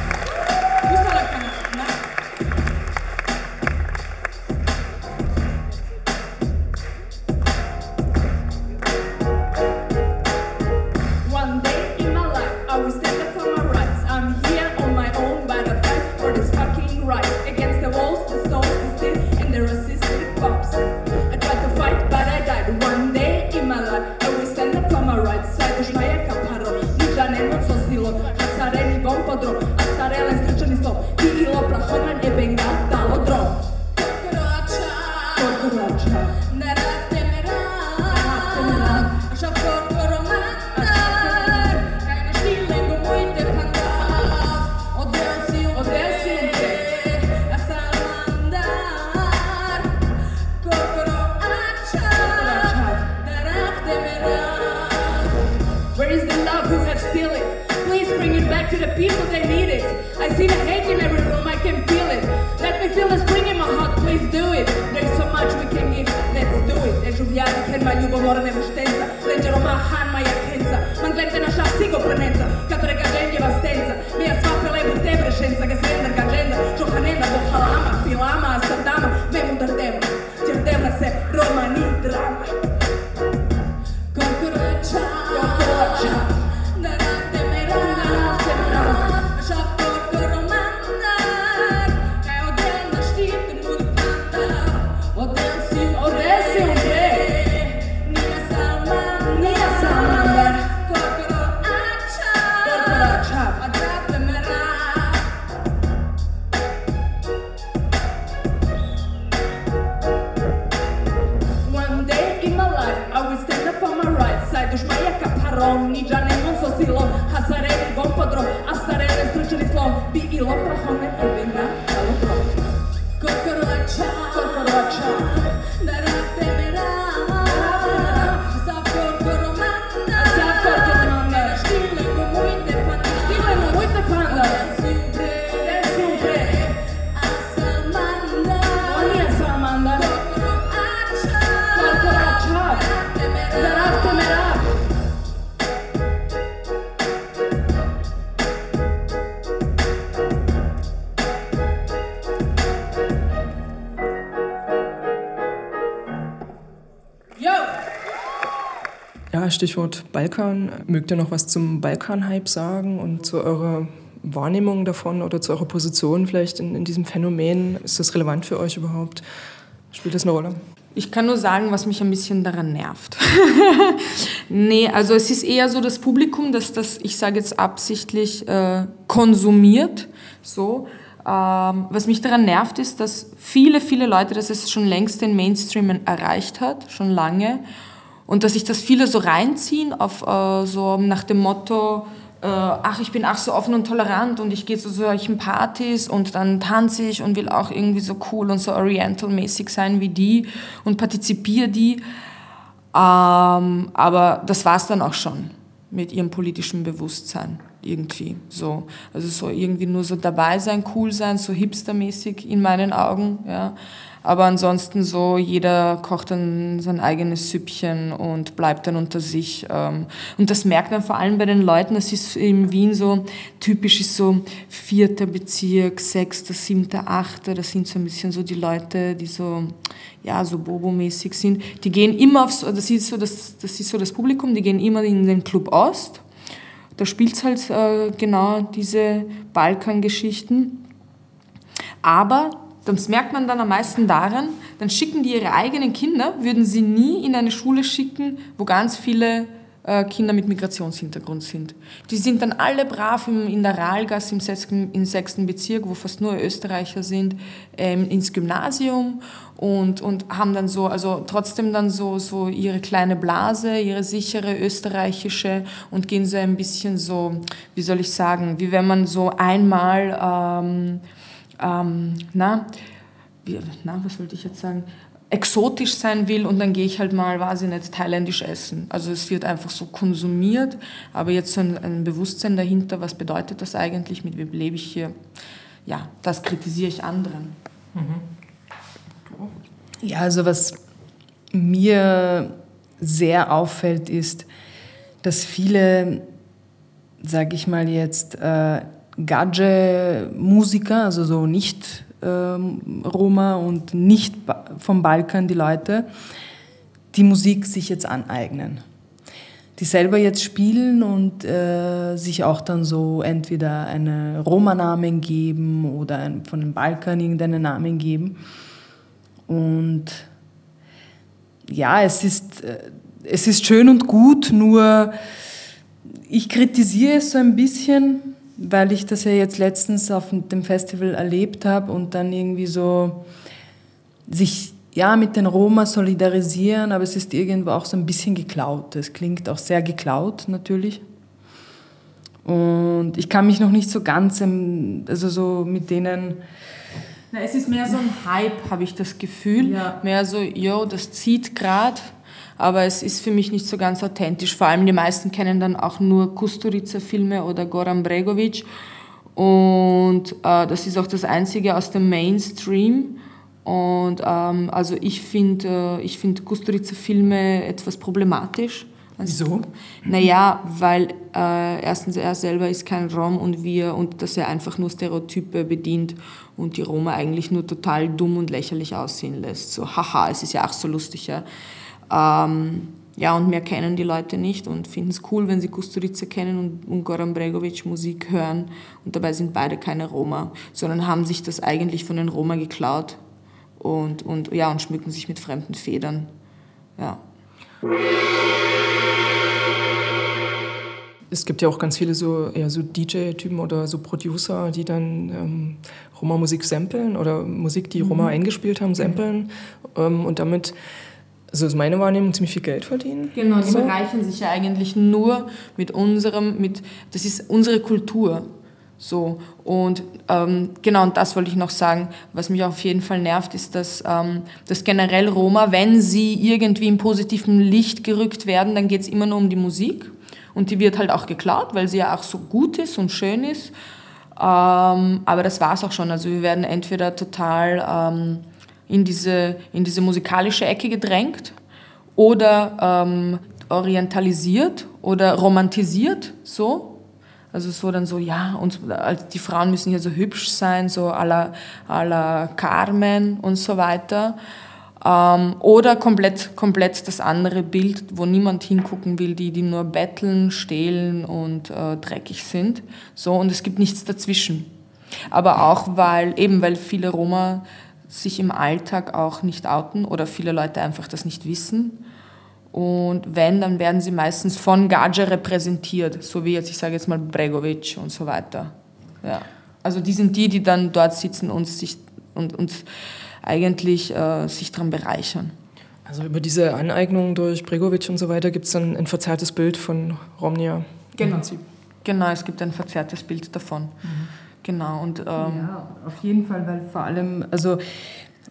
Stichwort Balkan. Mögt ihr noch was zum Balkan-Hype sagen und zu eurer Wahrnehmung davon oder zu eurer Position vielleicht in, in diesem Phänomen? Ist das relevant für euch überhaupt? Spielt das eine Rolle? Ich kann nur sagen, was mich ein bisschen daran nervt. [LAUGHS] nee, also es ist eher so das Publikum, das das, ich sage jetzt absichtlich, äh, konsumiert. So. Ähm, was mich daran nervt, ist, dass viele, viele Leute, dass es schon längst den Mainstream erreicht hat, schon lange. Und dass sich das viele so reinziehen, auf, äh, so nach dem Motto, äh, ach, ich bin ach so offen und tolerant und ich gehe zu solchen Partys und dann tanze ich und will auch irgendwie so cool und so oriental-mäßig sein wie die und partizipiere die. Ähm, aber das war es dann auch schon mit ihrem politischen Bewusstsein irgendwie so. Also so irgendwie nur so dabei sein, cool sein, so hipstermäßig in meinen Augen, ja. Aber ansonsten so, jeder kocht dann sein eigenes Süppchen und bleibt dann unter sich. ähm. Und das merkt man vor allem bei den Leuten, das ist in Wien so, typisch ist so vierter Bezirk, sechster, siebter, achter, das sind so ein bisschen so die Leute, die so, ja, so Bobo-mäßig sind. Die gehen immer aufs, das ist so das, das ist so das Publikum, die gehen immer in den Club Ost. Da spielt halt äh, genau diese Balkangeschichten. Aber das merkt man dann am meisten daran, dann schicken die ihre eigenen Kinder, würden sie nie in eine Schule schicken, wo ganz viele äh, Kinder mit Migrationshintergrund sind. Die sind dann alle brav in der Rahlgasse im sechsten, im sechsten Bezirk, wo fast nur Österreicher sind, ähm, ins Gymnasium und, und haben dann so, also trotzdem dann so, so ihre kleine Blase, ihre sichere österreichische und gehen so ein bisschen so, wie soll ich sagen, wie wenn man so einmal, ähm, ähm, na, wie, na, was wollte ich jetzt sagen? exotisch sein will und dann gehe ich halt mal, weiß ich nicht, thailändisch essen. Also es wird einfach so konsumiert, aber jetzt so ein, ein Bewusstsein dahinter, was bedeutet das eigentlich, mit wem lebe ich hier, ja, das kritisiere ich anderen. Ja, also was mir sehr auffällt, ist, dass viele, sage ich mal jetzt, äh, Gadget-Musiker, also so nicht ähm, Roma und nicht vom Balkan die Leute, die Musik sich jetzt aneignen. Die selber jetzt spielen und äh, sich auch dann so entweder einen Roma-Namen geben oder ein, von dem Balkan irgendeinen Namen geben. Und ja, es ist, äh, es ist schön und gut, nur ich kritisiere es so ein bisschen, weil ich das ja jetzt letztens auf dem Festival erlebt habe und dann irgendwie so sich ja mit den Roma solidarisieren, aber es ist irgendwo auch so ein bisschen geklaut. Es klingt auch sehr geklaut natürlich. Und ich kann mich noch nicht so ganz, also so mit denen. Na, es ist mehr so ein Hype, habe ich das Gefühl. Ja. Mehr so, yo, das zieht gerade. Aber es ist für mich nicht so ganz authentisch. Vor allem die meisten kennen dann auch nur Kusturica-Filme oder Goran Bregovic. Und äh, das ist auch das Einzige aus dem Mainstream. Und ähm, also ich finde äh, ich find Kusturica-Filme etwas problematisch. Wieso? Naja, weil äh, erstens er selber ist kein Rom und wir und dass er einfach nur Stereotype bedient und die Roma eigentlich nur total dumm und lächerlich aussehen lässt. So, haha, es ist ja auch so lustig, ja. Ähm, ja, und mehr kennen die Leute nicht und finden es cool, wenn sie Kusturica kennen und, und Goran Bregovic Musik hören. Und dabei sind beide keine Roma, sondern haben sich das eigentlich von den Roma geklaut und, und, ja, und schmücken sich mit fremden Federn. Ja. Es gibt ja auch ganz viele so, eher so DJ-Typen oder so Producer, die dann ähm, Roma-Musik samplen oder Musik, die Roma Mhm. eingespielt haben, samplen ähm, und damit, also ist meine Wahrnehmung, ziemlich viel Geld verdienen. Genau, die So. bereichern sich ja eigentlich nur mit unserem, mit, das ist unsere Kultur. So, und ähm, genau, und das wollte ich noch sagen. Was mich auf jeden Fall nervt, ist, dass, ähm, dass generell Roma, wenn sie irgendwie im positiven Licht gerückt werden, dann geht es immer nur um die Musik. Und die wird halt auch geklaut, weil sie ja auch so gut ist und schön ist. Ähm, aber das war es auch schon. Also wir werden entweder total ähm, in, diese, in diese musikalische Ecke gedrängt oder ähm, orientalisiert oder romantisiert, so. Also so dann so, ja, und also die Frauen müssen ja so hübsch sein, so à la, à la Carmen und so weiter. Ähm, oder komplett, komplett das andere Bild, wo niemand hingucken will, die, die nur betteln, stehlen und äh, dreckig sind. So, und es gibt nichts dazwischen. Aber auch, weil, eben weil viele Roma sich im Alltag auch nicht outen oder viele Leute einfach das nicht wissen. Und wenn, dann werden sie meistens von Gage repräsentiert, so wie jetzt, ich sage jetzt mal Bregovic und so weiter. Ja. Also die sind die, die dann dort sitzen und sich und, und eigentlich äh, sich daran bereichern. Also über diese Aneignung durch Bregovic und so weiter gibt es dann ein verzerrtes Bild von Romnia. im Genau. Prinzip. Genau, es gibt ein verzerrtes Bild davon. Genau, und ähm, Ja, auf jeden Fall, weil vor allem, also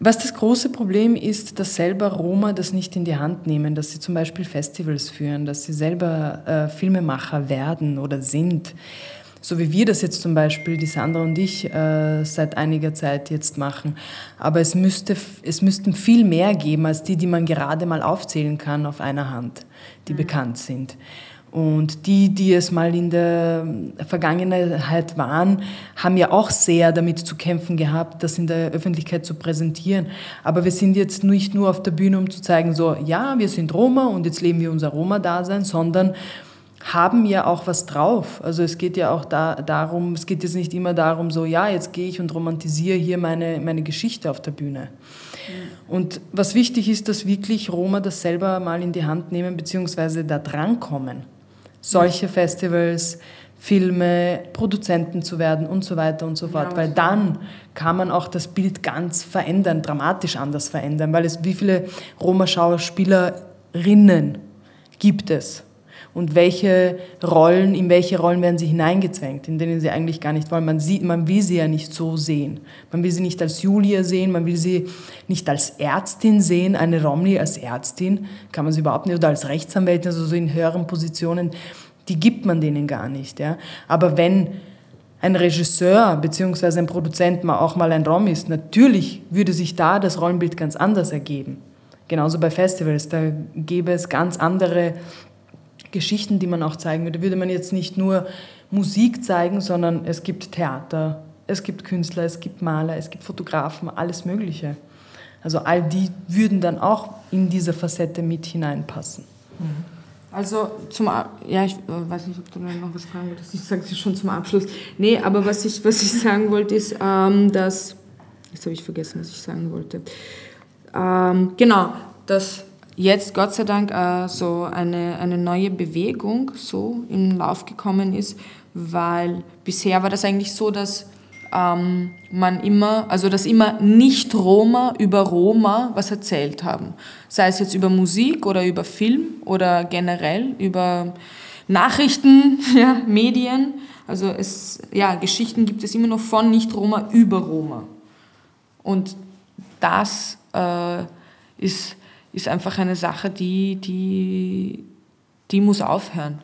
was das große Problem ist, dass selber Roma das nicht in die Hand nehmen, dass sie zum Beispiel Festivals führen, dass sie selber äh, Filmemacher werden oder sind. So wie wir das jetzt zum Beispiel, die Sandra und ich, äh, seit einiger Zeit jetzt machen. Aber es, müsste, es müssten viel mehr geben als die, die man gerade mal aufzählen kann auf einer Hand, die bekannt sind. Und die, die es mal in der Vergangenheit waren, haben ja auch sehr damit zu kämpfen gehabt, das in der Öffentlichkeit zu präsentieren. Aber wir sind jetzt nicht nur auf der Bühne, um zu zeigen, so, ja, wir sind Roma und jetzt leben wir unser Roma-Dasein, sondern haben ja auch was drauf. Also es geht ja auch da, darum, es geht jetzt nicht immer darum, so, ja, jetzt gehe ich und romantisiere hier meine, meine Geschichte auf der Bühne. Und was wichtig ist, dass wirklich Roma das selber mal in die Hand nehmen, beziehungsweise da drankommen. Solche Festivals, Filme, Produzenten zu werden und so weiter und so fort. Weil dann kann man auch das Bild ganz verändern, dramatisch anders verändern. Weil es wie viele Roma-Schauspielerinnen gibt es? Und welche Rollen, in welche Rollen werden sie hineingezwängt, in denen sie eigentlich gar nicht wollen. Man, sieht, man will sie ja nicht so sehen. Man will sie nicht als Julia sehen, man will sie nicht als Ärztin sehen, eine Romney als Ärztin, kann man sie überhaupt nicht, oder als Rechtsanwältin, also so in höheren Positionen, die gibt man denen gar nicht. Ja. Aber wenn ein Regisseur bzw. ein Produzent mal auch mal ein Rom ist, natürlich würde sich da das Rollenbild ganz anders ergeben. Genauso bei Festivals, da gäbe es ganz andere Geschichten, die man auch zeigen würde. Würde man jetzt nicht nur Musik zeigen, sondern es gibt Theater, es gibt Künstler, es gibt Maler, es gibt Fotografen, alles Mögliche. Also all die würden dann auch in diese Facette mit hineinpassen. Also zum ja, ich äh, weiß nicht, ob du noch was fragen wolltest. Ich sage es schon zum Abschluss. Nee, aber was ich, was ich sagen wollte, ist, ähm, dass. Jetzt habe ich vergessen, was ich sagen wollte. Ähm, genau, dass jetzt Gott sei Dank äh, so eine, eine neue Bewegung so im Lauf gekommen ist, weil bisher war das eigentlich so, dass ähm, man immer, also dass immer Nicht-Roma über Roma was erzählt haben. Sei es jetzt über Musik oder über Film oder generell über Nachrichten, [LAUGHS] ja, Medien. Also es, ja, Geschichten gibt es immer noch von Nicht-Roma über Roma. Und das äh, ist, ist einfach eine Sache, die, die, die muss aufhören.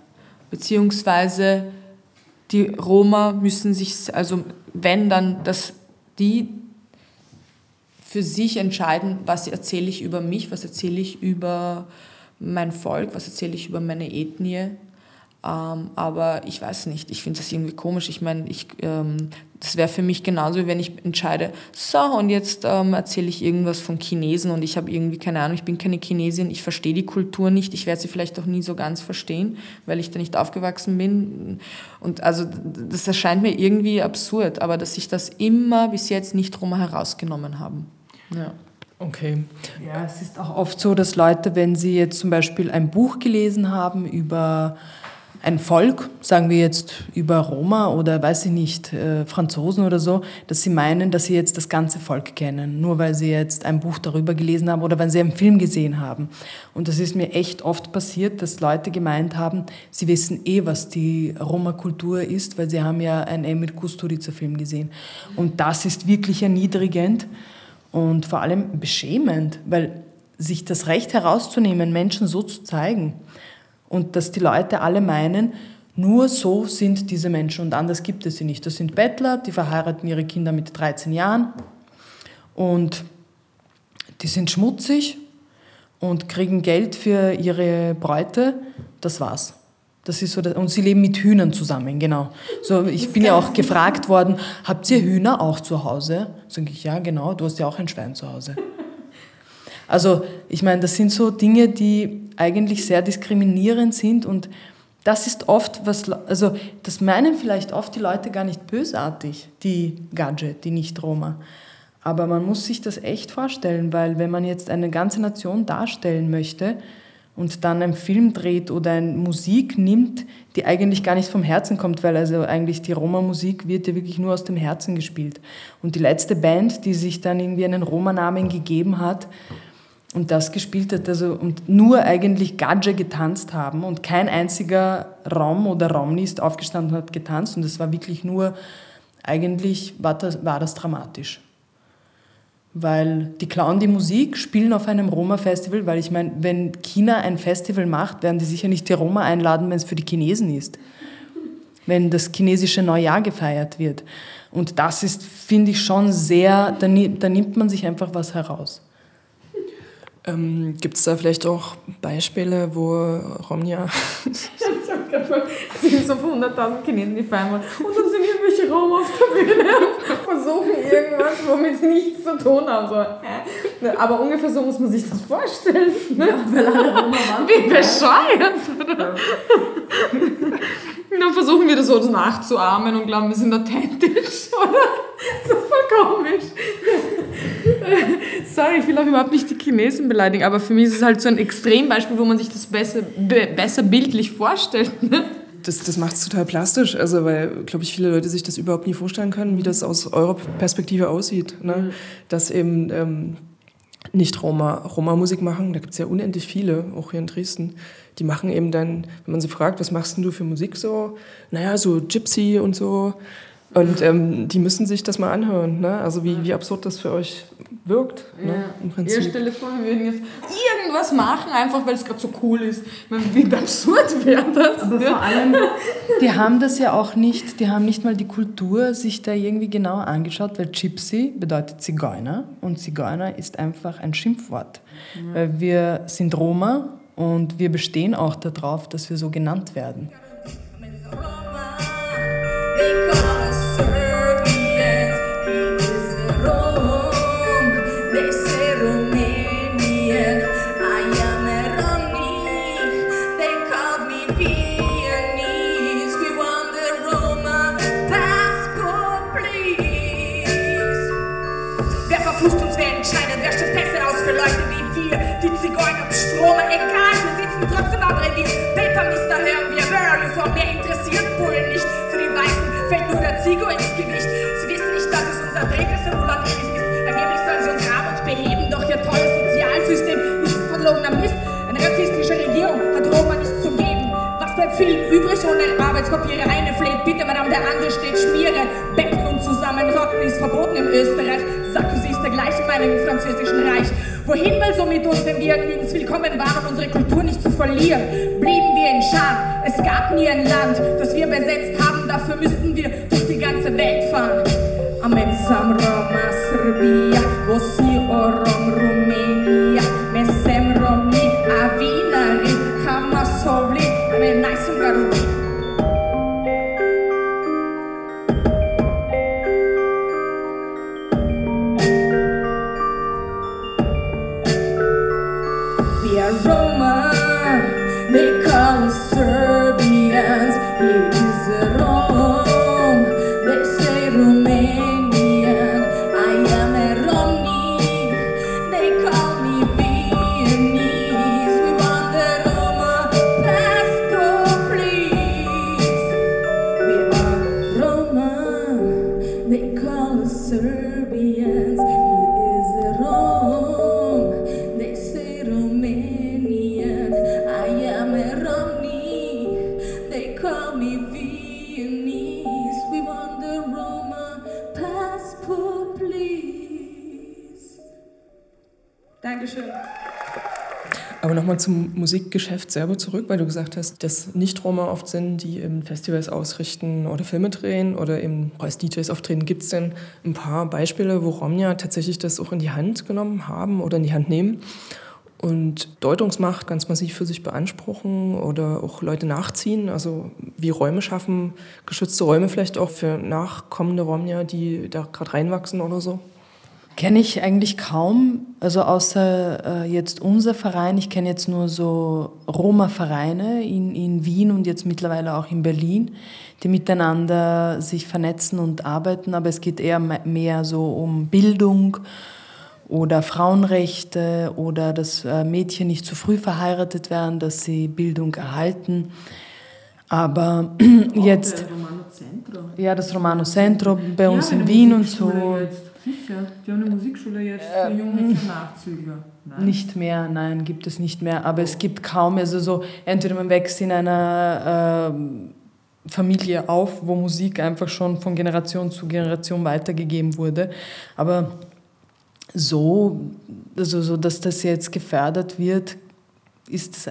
Beziehungsweise die Roma müssen sich, also wenn dann, dass die für sich entscheiden, was erzähle ich über mich, was erzähle ich über mein Volk, was erzähle ich über meine Ethnie. Ähm, aber ich weiß nicht, ich finde das irgendwie komisch. Ich meine, ich, ähm, das wäre für mich genauso, wie wenn ich entscheide, so und jetzt ähm, erzähle ich irgendwas von Chinesen und ich habe irgendwie keine Ahnung, ich bin keine Chinesin, ich verstehe die Kultur nicht, ich werde sie vielleicht auch nie so ganz verstehen, weil ich da nicht aufgewachsen bin. Und also das erscheint mir irgendwie absurd, aber dass sich das immer bis jetzt nicht drum herausgenommen haben. Ja. Okay. Ja, es ist auch oft so, dass Leute, wenn sie jetzt zum Beispiel ein Buch gelesen haben über ein Volk, sagen wir jetzt über Roma oder weiß ich nicht, äh, Franzosen oder so, dass sie meinen, dass sie jetzt das ganze Volk kennen, nur weil sie jetzt ein Buch darüber gelesen haben oder weil sie einen Film gesehen haben. Und das ist mir echt oft passiert, dass Leute gemeint haben, sie wissen eh, was die Roma-Kultur ist, weil sie haben ja einen Emil Kusturica-Film gesehen. Und das ist wirklich erniedrigend und vor allem beschämend, weil sich das Recht herauszunehmen, Menschen so zu zeigen und dass die Leute alle meinen, nur so sind diese Menschen und anders gibt es sie nicht. Das sind Bettler, die verheiraten ihre Kinder mit 13 Jahren und die sind schmutzig und kriegen Geld für ihre Bräute. Das war's. Das ist so, und sie leben mit Hühnern zusammen, genau. So, ich bin ja auch [LAUGHS] gefragt worden, habt ihr Hühner auch zu Hause? Sag ich, ja, genau, du hast ja auch ein Schwein zu Hause. Also, ich meine, das sind so Dinge, die eigentlich sehr diskriminierend sind und das ist oft was, also das meinen vielleicht oft die Leute gar nicht bösartig, die Gadget, die Nicht-Roma. Aber man muss sich das echt vorstellen, weil wenn man jetzt eine ganze Nation darstellen möchte, und dann einen Film dreht oder eine Musik nimmt, die eigentlich gar nicht vom Herzen kommt, weil also eigentlich die Roma-Musik wird ja wirklich nur aus dem Herzen gespielt. Und die letzte Band, die sich dann irgendwie einen Roma-Namen gegeben hat und das gespielt hat, also und nur eigentlich Gadja getanzt haben und kein einziger Rom oder Romni ist aufgestanden und hat getanzt und es war wirklich nur, eigentlich war das, war das dramatisch weil die klauen die Musik, spielen auf einem Roma-Festival, weil ich meine, wenn China ein Festival macht, werden die sicher nicht die Roma einladen, wenn es für die Chinesen ist, wenn das chinesische Neujahr gefeiert wird. Und das ist, finde ich, schon sehr, da, da nimmt man sich einfach was heraus. Ähm, Gibt es da vielleicht auch Beispiele, wo Romnia. [LAUGHS] [LAUGHS] sind so 100.000 Chinesen, die feiern wollen. Und dann sind irgendwelche Roma auf der Bühne und versuchen irgendwas, womit sie nichts zu tun haben. So, Aber ungefähr so muss man sich das vorstellen. Ne? Ja, weil alle Roma waren. Wie bescheuert. Ja. Und dann versuchen wir das so nachzuahmen und glauben, wir sind authentisch, oder? So voll komisch. Sorry, ich will auch überhaupt nicht die Chinesen beleidigen, aber für mich ist es halt so ein Extrembeispiel, wo man sich das besser, besser bildlich vorstellt. Ne? [LAUGHS] Das, das macht es total plastisch, also weil, glaube ich, viele Leute sich das überhaupt nie vorstellen können, wie das aus eurer Perspektive aussieht. Ne? Mhm. Dass eben ähm, nicht Roma, Roma-Musik machen, da gibt es ja unendlich viele, auch hier in Dresden. Die machen eben dann, wenn man sie fragt, was machst denn du für Musik so? Naja, so Gypsy und so. Und ähm, die müssen sich das mal anhören, ne? also wie, wie absurd das für euch wirkt. Ne? Ja. Im Prinzip. Ihr stelle vor, wir würden jetzt irgendwas machen, einfach weil es gerade so cool ist. Wie absurd wäre das? Aber vor allem, die haben das ja auch nicht, die haben nicht mal die Kultur sich da irgendwie genauer angeschaut, weil Gypsy bedeutet Zigeuner und Zigeuner ist einfach ein Schimpfwort. Ja. Weil wir sind Roma und wir bestehen auch darauf, dass wir so genannt werden. Arbeitspapiere? Eine fleht, bitte, Madame, der andere steht Schmiere. Becken und zusammenrotten ist verboten in Österreich. Sarkozy ist der gleichen Meinung im französischen Reich. Wohin will so mit uns, wenn wir nirgends willkommen waren, unsere Kultur nicht zu verlieren? Blieben wir in Scham. Es gab nie ein Land, das wir besetzt haben, dafür müssten wir durch die ganze Welt fahren. Amensam Roma, Serbia, Vosi Orom, Rumänia, Mesem Romi, Avinari, zum Musikgeschäft selber zurück, weil du gesagt hast, dass Nicht-Roma oft sind, die eben Festivals ausrichten oder Filme drehen oder eben als DJs auftreten. Gibt es denn ein paar Beispiele, wo Romja tatsächlich das auch in die Hand genommen haben oder in die Hand nehmen und Deutungsmacht ganz massiv für sich beanspruchen oder auch Leute nachziehen? Also wie Räume schaffen, geschützte Räume vielleicht auch für nachkommende Romja, die da gerade reinwachsen oder so? Kenne ich eigentlich kaum, also außer äh, jetzt unser Verein. Ich kenne jetzt nur so Roma-Vereine in, in Wien und jetzt mittlerweile auch in Berlin, die miteinander sich vernetzen und arbeiten. Aber es geht eher mehr so um Bildung oder Frauenrechte oder dass äh, Mädchen nicht zu früh verheiratet werden, dass sie Bildung erhalten. Aber [CLEARS THROAT] jetzt... Ja, das Romano Centro bei uns in Wien und so. Sicher, die haben eine Musikschule jetzt für junge für Nachzügler. Nein. Nicht mehr, nein, gibt es nicht mehr. Aber es gibt kaum, also so, entweder man wächst in einer äh, Familie auf, wo Musik einfach schon von Generation zu Generation weitergegeben wurde. Aber so, also so dass das jetzt gefördert wird, ist,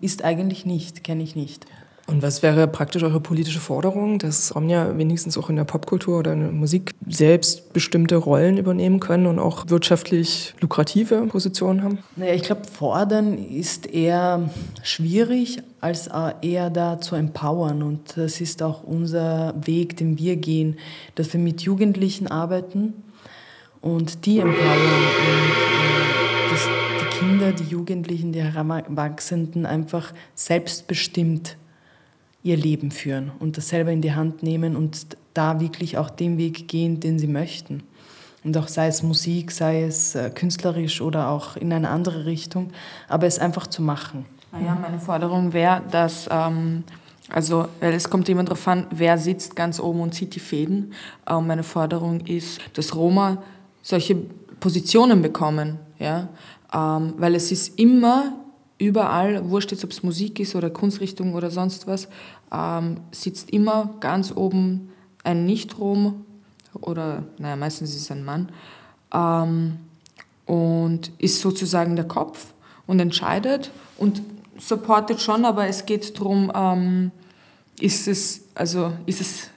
ist eigentlich nicht, kenne ich nicht. Und was wäre praktisch eure politische Forderung, dass Romja wenigstens auch in der Popkultur oder in der Musik selbst bestimmte Rollen übernehmen können und auch wirtschaftlich lukrative Positionen haben? Naja, ich glaube, fordern ist eher schwierig, als eher da zu empowern. Und das ist auch unser Weg, den wir gehen, dass wir mit Jugendlichen arbeiten und die empowern und äh, dass die Kinder, die Jugendlichen, die Heranwachsenden einfach selbstbestimmt ihr Leben führen und das selber in die Hand nehmen und da wirklich auch den Weg gehen, den sie möchten. Und auch sei es Musik, sei es äh, künstlerisch oder auch in eine andere Richtung, aber es einfach zu machen. Ja, meine Forderung wäre, dass, ähm, also, weil es kommt immer darauf an, wer sitzt ganz oben und zieht die Fäden. Ähm, meine Forderung ist, dass Roma solche Positionen bekommen, ja, ähm, weil es ist immer überall, wurscht jetzt, ob es Musik ist oder Kunstrichtung oder sonst was, ähm, sitzt immer ganz oben ein Nicht-Rom oder, naja, meistens ist es ein Mann ähm, und ist sozusagen der Kopf und entscheidet und supportet schon, aber es geht darum, ähm, ist es, also ist es,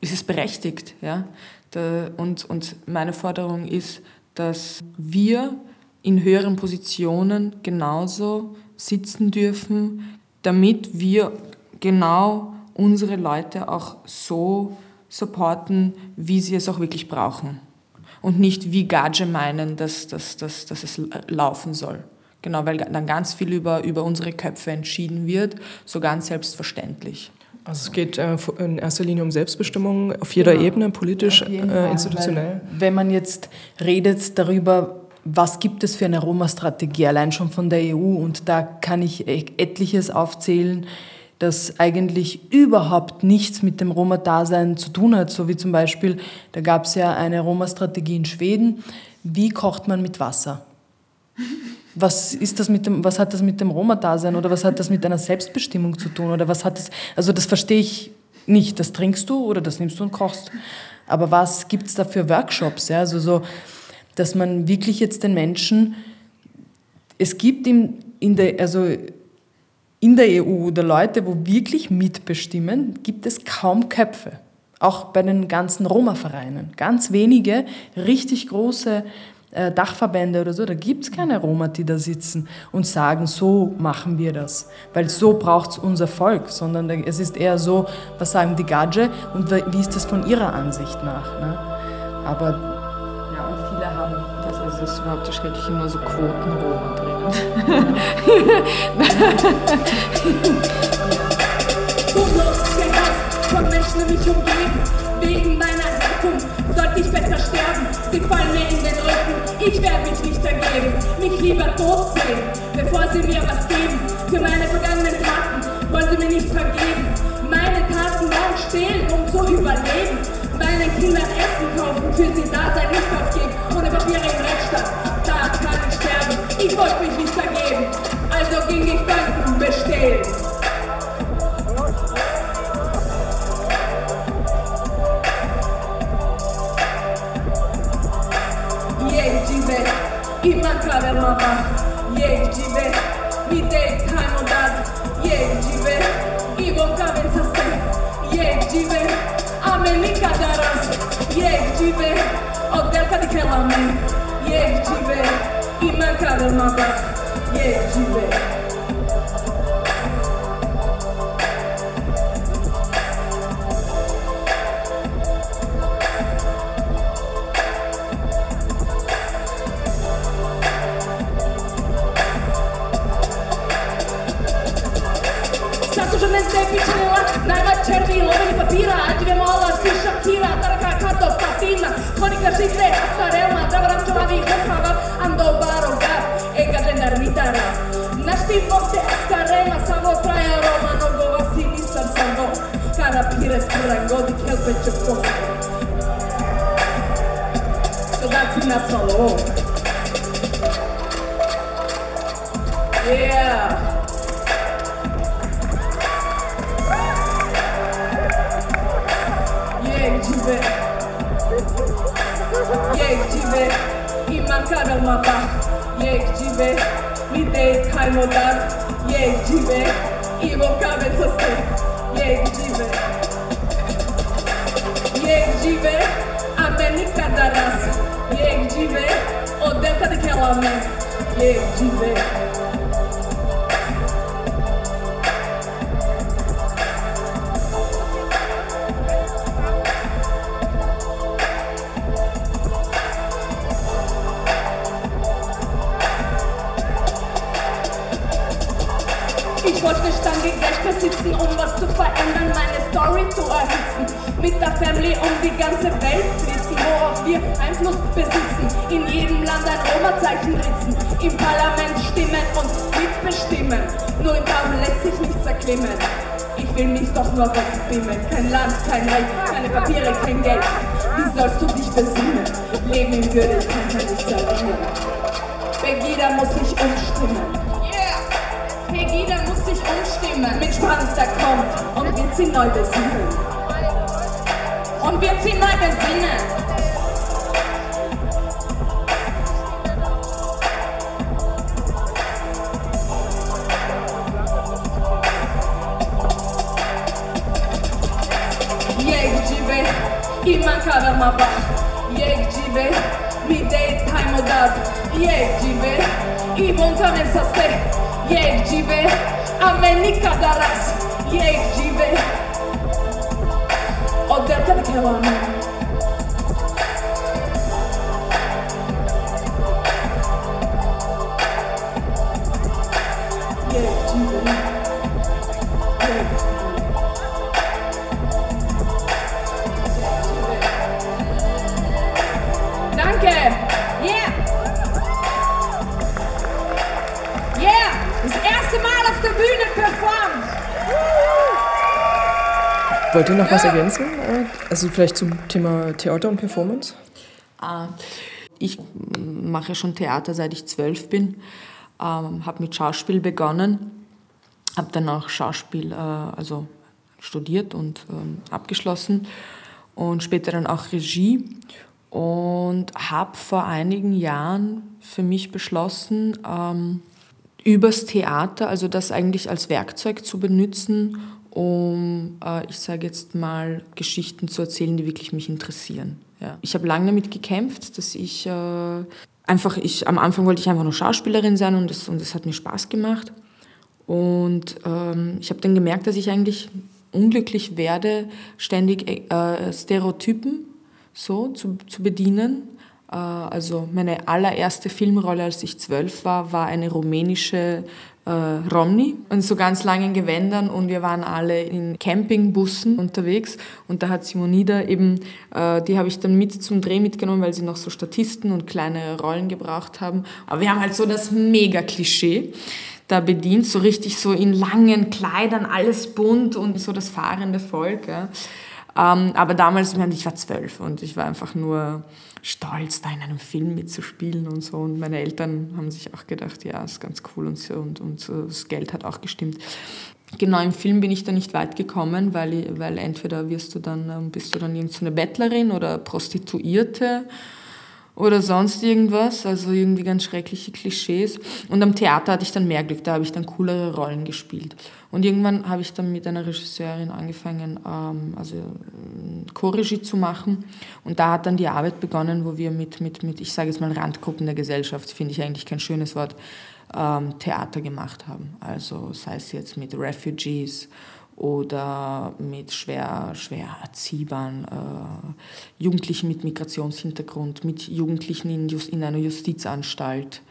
ist es berechtigt, ja? Da, und, und meine Forderung ist, dass wir in höheren Positionen genauso sitzen dürfen, damit wir genau unsere Leute auch so supporten, wie sie es auch wirklich brauchen. Und nicht wie Gage meinen, dass, dass, dass, dass es laufen soll. Genau, weil dann ganz viel über, über unsere Köpfe entschieden wird, so ganz selbstverständlich. Also es geht äh, in erster Linie um Selbstbestimmung auf jeder genau. Ebene, politisch, äh, institutionell. Wenn man jetzt redet darüber, was gibt es für eine Roma-Strategie, allein schon von der EU. Und da kann ich e-, etliches aufzählen, das eigentlich überhaupt nichts mit dem Roma-Dasein zu tun hat. So wie zum Beispiel, da gab es ja eine Roma-Strategie in Schweden. Wie kocht man mit Wasser? Was, ist das mit dem, was hat das mit dem Roma-Dasein oder was hat das mit einer Selbstbestimmung zu tun? Oder was hat das, also das verstehe ich nicht. Das trinkst du oder das nimmst du und kochst. Aber was gibt es da für Workshops? Ja? Also so, dass man wirklich jetzt den Menschen, es gibt in, in der, also in der EU oder Leute, wo wirklich mitbestimmen, gibt es kaum Köpfe. Auch bei den ganzen Roma-Vereinen. Ganz wenige richtig große äh, Dachverbände oder so, da gibt es keine Roma, die da sitzen und sagen, so machen wir das. Weil so braucht es unser Volk, sondern es ist eher so, was sagen die Gadge und wie ist das von ihrer Ansicht nach. Ne? Aber das, ist überhaupt das Schreckliche, nur so Quoten-Roma drinnen. von Menschen mich umgeben. Wegen meiner Herkunft sollte ich besser sterben. Sie fallen mir in den Rücken, ich werde mich nicht ergeben. Mich lieber tot sehen, bevor sie mir was geben. Für meine vergangenen Taten wollen sie mir nicht vergeben. Meine Taten waren stehlen, um zu überleben. Meinen Kindern Essen kaufen, für sie da sein, nicht aufgeben. Ohne Papiere im Rechtsstaat, da kann ich sterben. Ich wollte mich nicht vergeben, also ging ich Banken mama dat Jek dziwe, i dziwe, Domenica Daras, Jech dziwy, Oddelka Dikelamy, depičila Nama černi lori papira A Adjive mola, si šokira Tarka kato patina Konika žite, asta relma Davaram čovavi, hrvavam Ando baro gar, ega žendar mitara Naš tim ovde asta relma Samo traja roma, nogova si nisam samo Kara pire, skura godi, kelpe će koko Čodaci nas valo Yeah. からまた家地べ見ていたいのだ家地べ胃を壁として家地べ家地べ雨に語らす家地べお出かけらめ家地べ Mit der Family um die ganze Welt flitzen, worauf wir Einfluss besitzen. In jedem Land ein Roma-Zeichen ritzen, im Parlament stimmen und mitbestimmen. Nur im Baum lässt sich nichts erklimmen. Ich will mich doch nur wegbimmen. Kein Land, kein Recht, keine Papiere, kein Geld. Wie sollst du dich besinnen? Leben in Würdigkeit kann nicht erinnern. Begida muss sich umstimmen. Pegida muss sich umstimmen mit Spannung, der kommt und wird sie neu besinnen. On więcej magazyny. Jeździwy i makara ma pan. Jeździwy, midday time od razu. Jeździwy i włączamy sasy. Jeździwy, Ameryka da raz. Jeździwy. Wollt ihr noch was ergänzen? Also vielleicht zum Thema Theater und Performance? Ah, ich mache schon Theater, seit ich zwölf bin. Ähm, habe mit Schauspiel begonnen, habe dann auch Schauspiel äh, also studiert und ähm, abgeschlossen und später dann auch Regie und habe vor einigen Jahren für mich beschlossen, ähm, übers Theater, also das eigentlich als Werkzeug zu benutzen, um, äh, ich sage jetzt mal, Geschichten zu erzählen, die wirklich mich interessieren. Ja. Ich habe lange damit gekämpft, dass ich äh, einfach, ich, am Anfang wollte ich einfach nur Schauspielerin sein und es und das hat mir Spaß gemacht. Und ähm, ich habe dann gemerkt, dass ich eigentlich unglücklich werde, ständig äh, Stereotypen so zu, zu bedienen. Äh, also meine allererste Filmrolle, als ich zwölf war, war eine rumänische äh, Romni und so ganz langen Gewändern und wir waren alle in Campingbussen unterwegs und da hat Simonida eben, äh, die habe ich dann mit zum Dreh mitgenommen, weil sie noch so Statisten und kleine Rollen gebraucht haben. Aber wir haben halt so das Mega-Klischee da bedient, so richtig so in langen Kleidern, alles bunt und so das fahrende Volk. Ja. Ähm, aber damals, ich war zwölf und ich war einfach nur stolz, da in einem Film mitzuspielen und so. Und meine Eltern haben sich auch gedacht, ja, ist ganz cool und so. Und, und das Geld hat auch gestimmt. Genau, im Film bin ich da nicht weit gekommen, weil, weil entweder wirst du dann, ähm, bist du dann irgendeine Bettlerin oder Prostituierte oder sonst irgendwas, also irgendwie ganz schreckliche Klischees. Und am Theater hatte ich dann mehr Glück, da habe ich dann coolere Rollen gespielt. Und irgendwann habe ich dann mit einer Regisseurin angefangen, ähm, also äh, Co-Regie zu machen. Und da hat dann die Arbeit begonnen, wo wir mit, mit, mit ich sage jetzt mal Randgruppen der Gesellschaft, finde ich eigentlich kein schönes Wort, ähm, Theater gemacht haben. Also sei es jetzt mit Refugees oder mit schwer, schwer erziehbaren äh, Jugendlichen mit Migrationshintergrund, mit Jugendlichen in, Just, in einer Justizanstalt.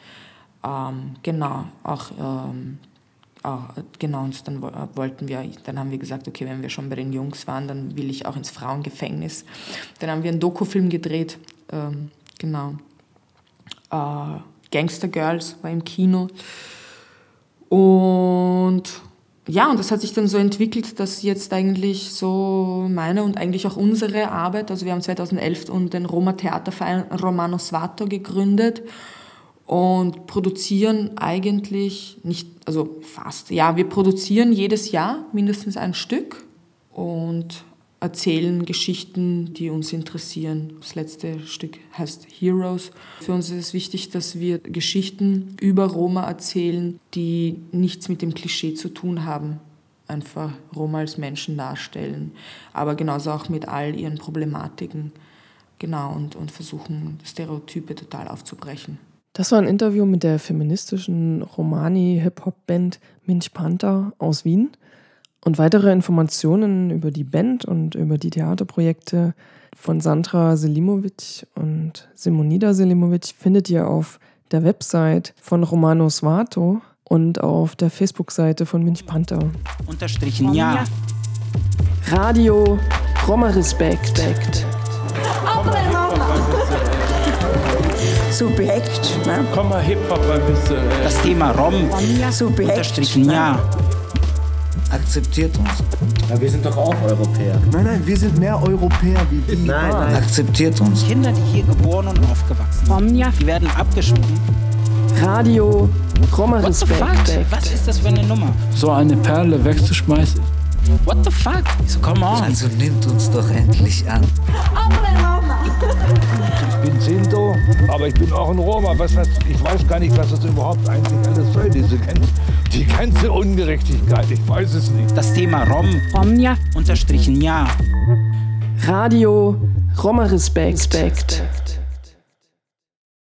Ähm, genau, auch, ähm, auch, genau, und dann wollten wir, dann haben wir gesagt, okay, wenn wir schon bei den Jungs waren, dann will ich auch ins Frauengefängnis. Dann haben wir einen Dokufilm gedreht, ähm, genau. Äh, Gangster Girls war im Kino. Und ja, und das hat sich dann so entwickelt, dass jetzt eigentlich so meine und eigentlich auch unsere Arbeit, also wir haben 2011 den Roma Theaterverein Romano Svato gegründet und produzieren eigentlich nicht, also fast, ja, wir produzieren jedes Jahr mindestens ein Stück und erzählen Geschichten, die uns interessieren. Das letzte Stück heißt Heroes. Für uns ist es wichtig, dass wir Geschichten über Roma erzählen, die nichts mit dem Klischee zu tun haben. Einfach Roma als Menschen darstellen, aber genauso auch mit all ihren Problematiken. Genau, und, und versuchen, Stereotype total aufzubrechen. Das war ein Interview mit der feministischen Romani-Hip-Hop-Band Minch Panther aus Wien. Und weitere Informationen über die Band und über die Theaterprojekte von Sandra Selimovic und Simonida Selimovic findet ihr auf der Website von Romano Svato und auf der Facebook-Seite von Minch Panther. Unterstrichen ja. Radio Roma Respekt. Subjekt. Ne? Komm mal Hip-Hop ein bisschen. Äh. Das Thema Rom. Subjekt. Unterstrichen ja. Akzeptiert uns. Ja, wir sind doch auch Europäer. Nein, nein, wir sind mehr Europäer wie die. Nein, nein. Akzeptiert uns. Kinder, die hier geboren und aufgewachsen sind, die werden abgeschoben. Radio fuck? Respekt. Was ist das für eine Nummer? So eine Perle wegzuschmeißen. What the fuck? So, come on. Also nimmt uns doch endlich an. Ich bin Sinto, aber ich bin auch ein Roma. Was, was, ich weiß gar nicht, was das überhaupt eigentlich alles soll, diese ganze, die ganze Ungerechtigkeit. Ich weiß es nicht. Das Thema Rom. Romja. Unterstrichen ja. Radio Roma Respekt.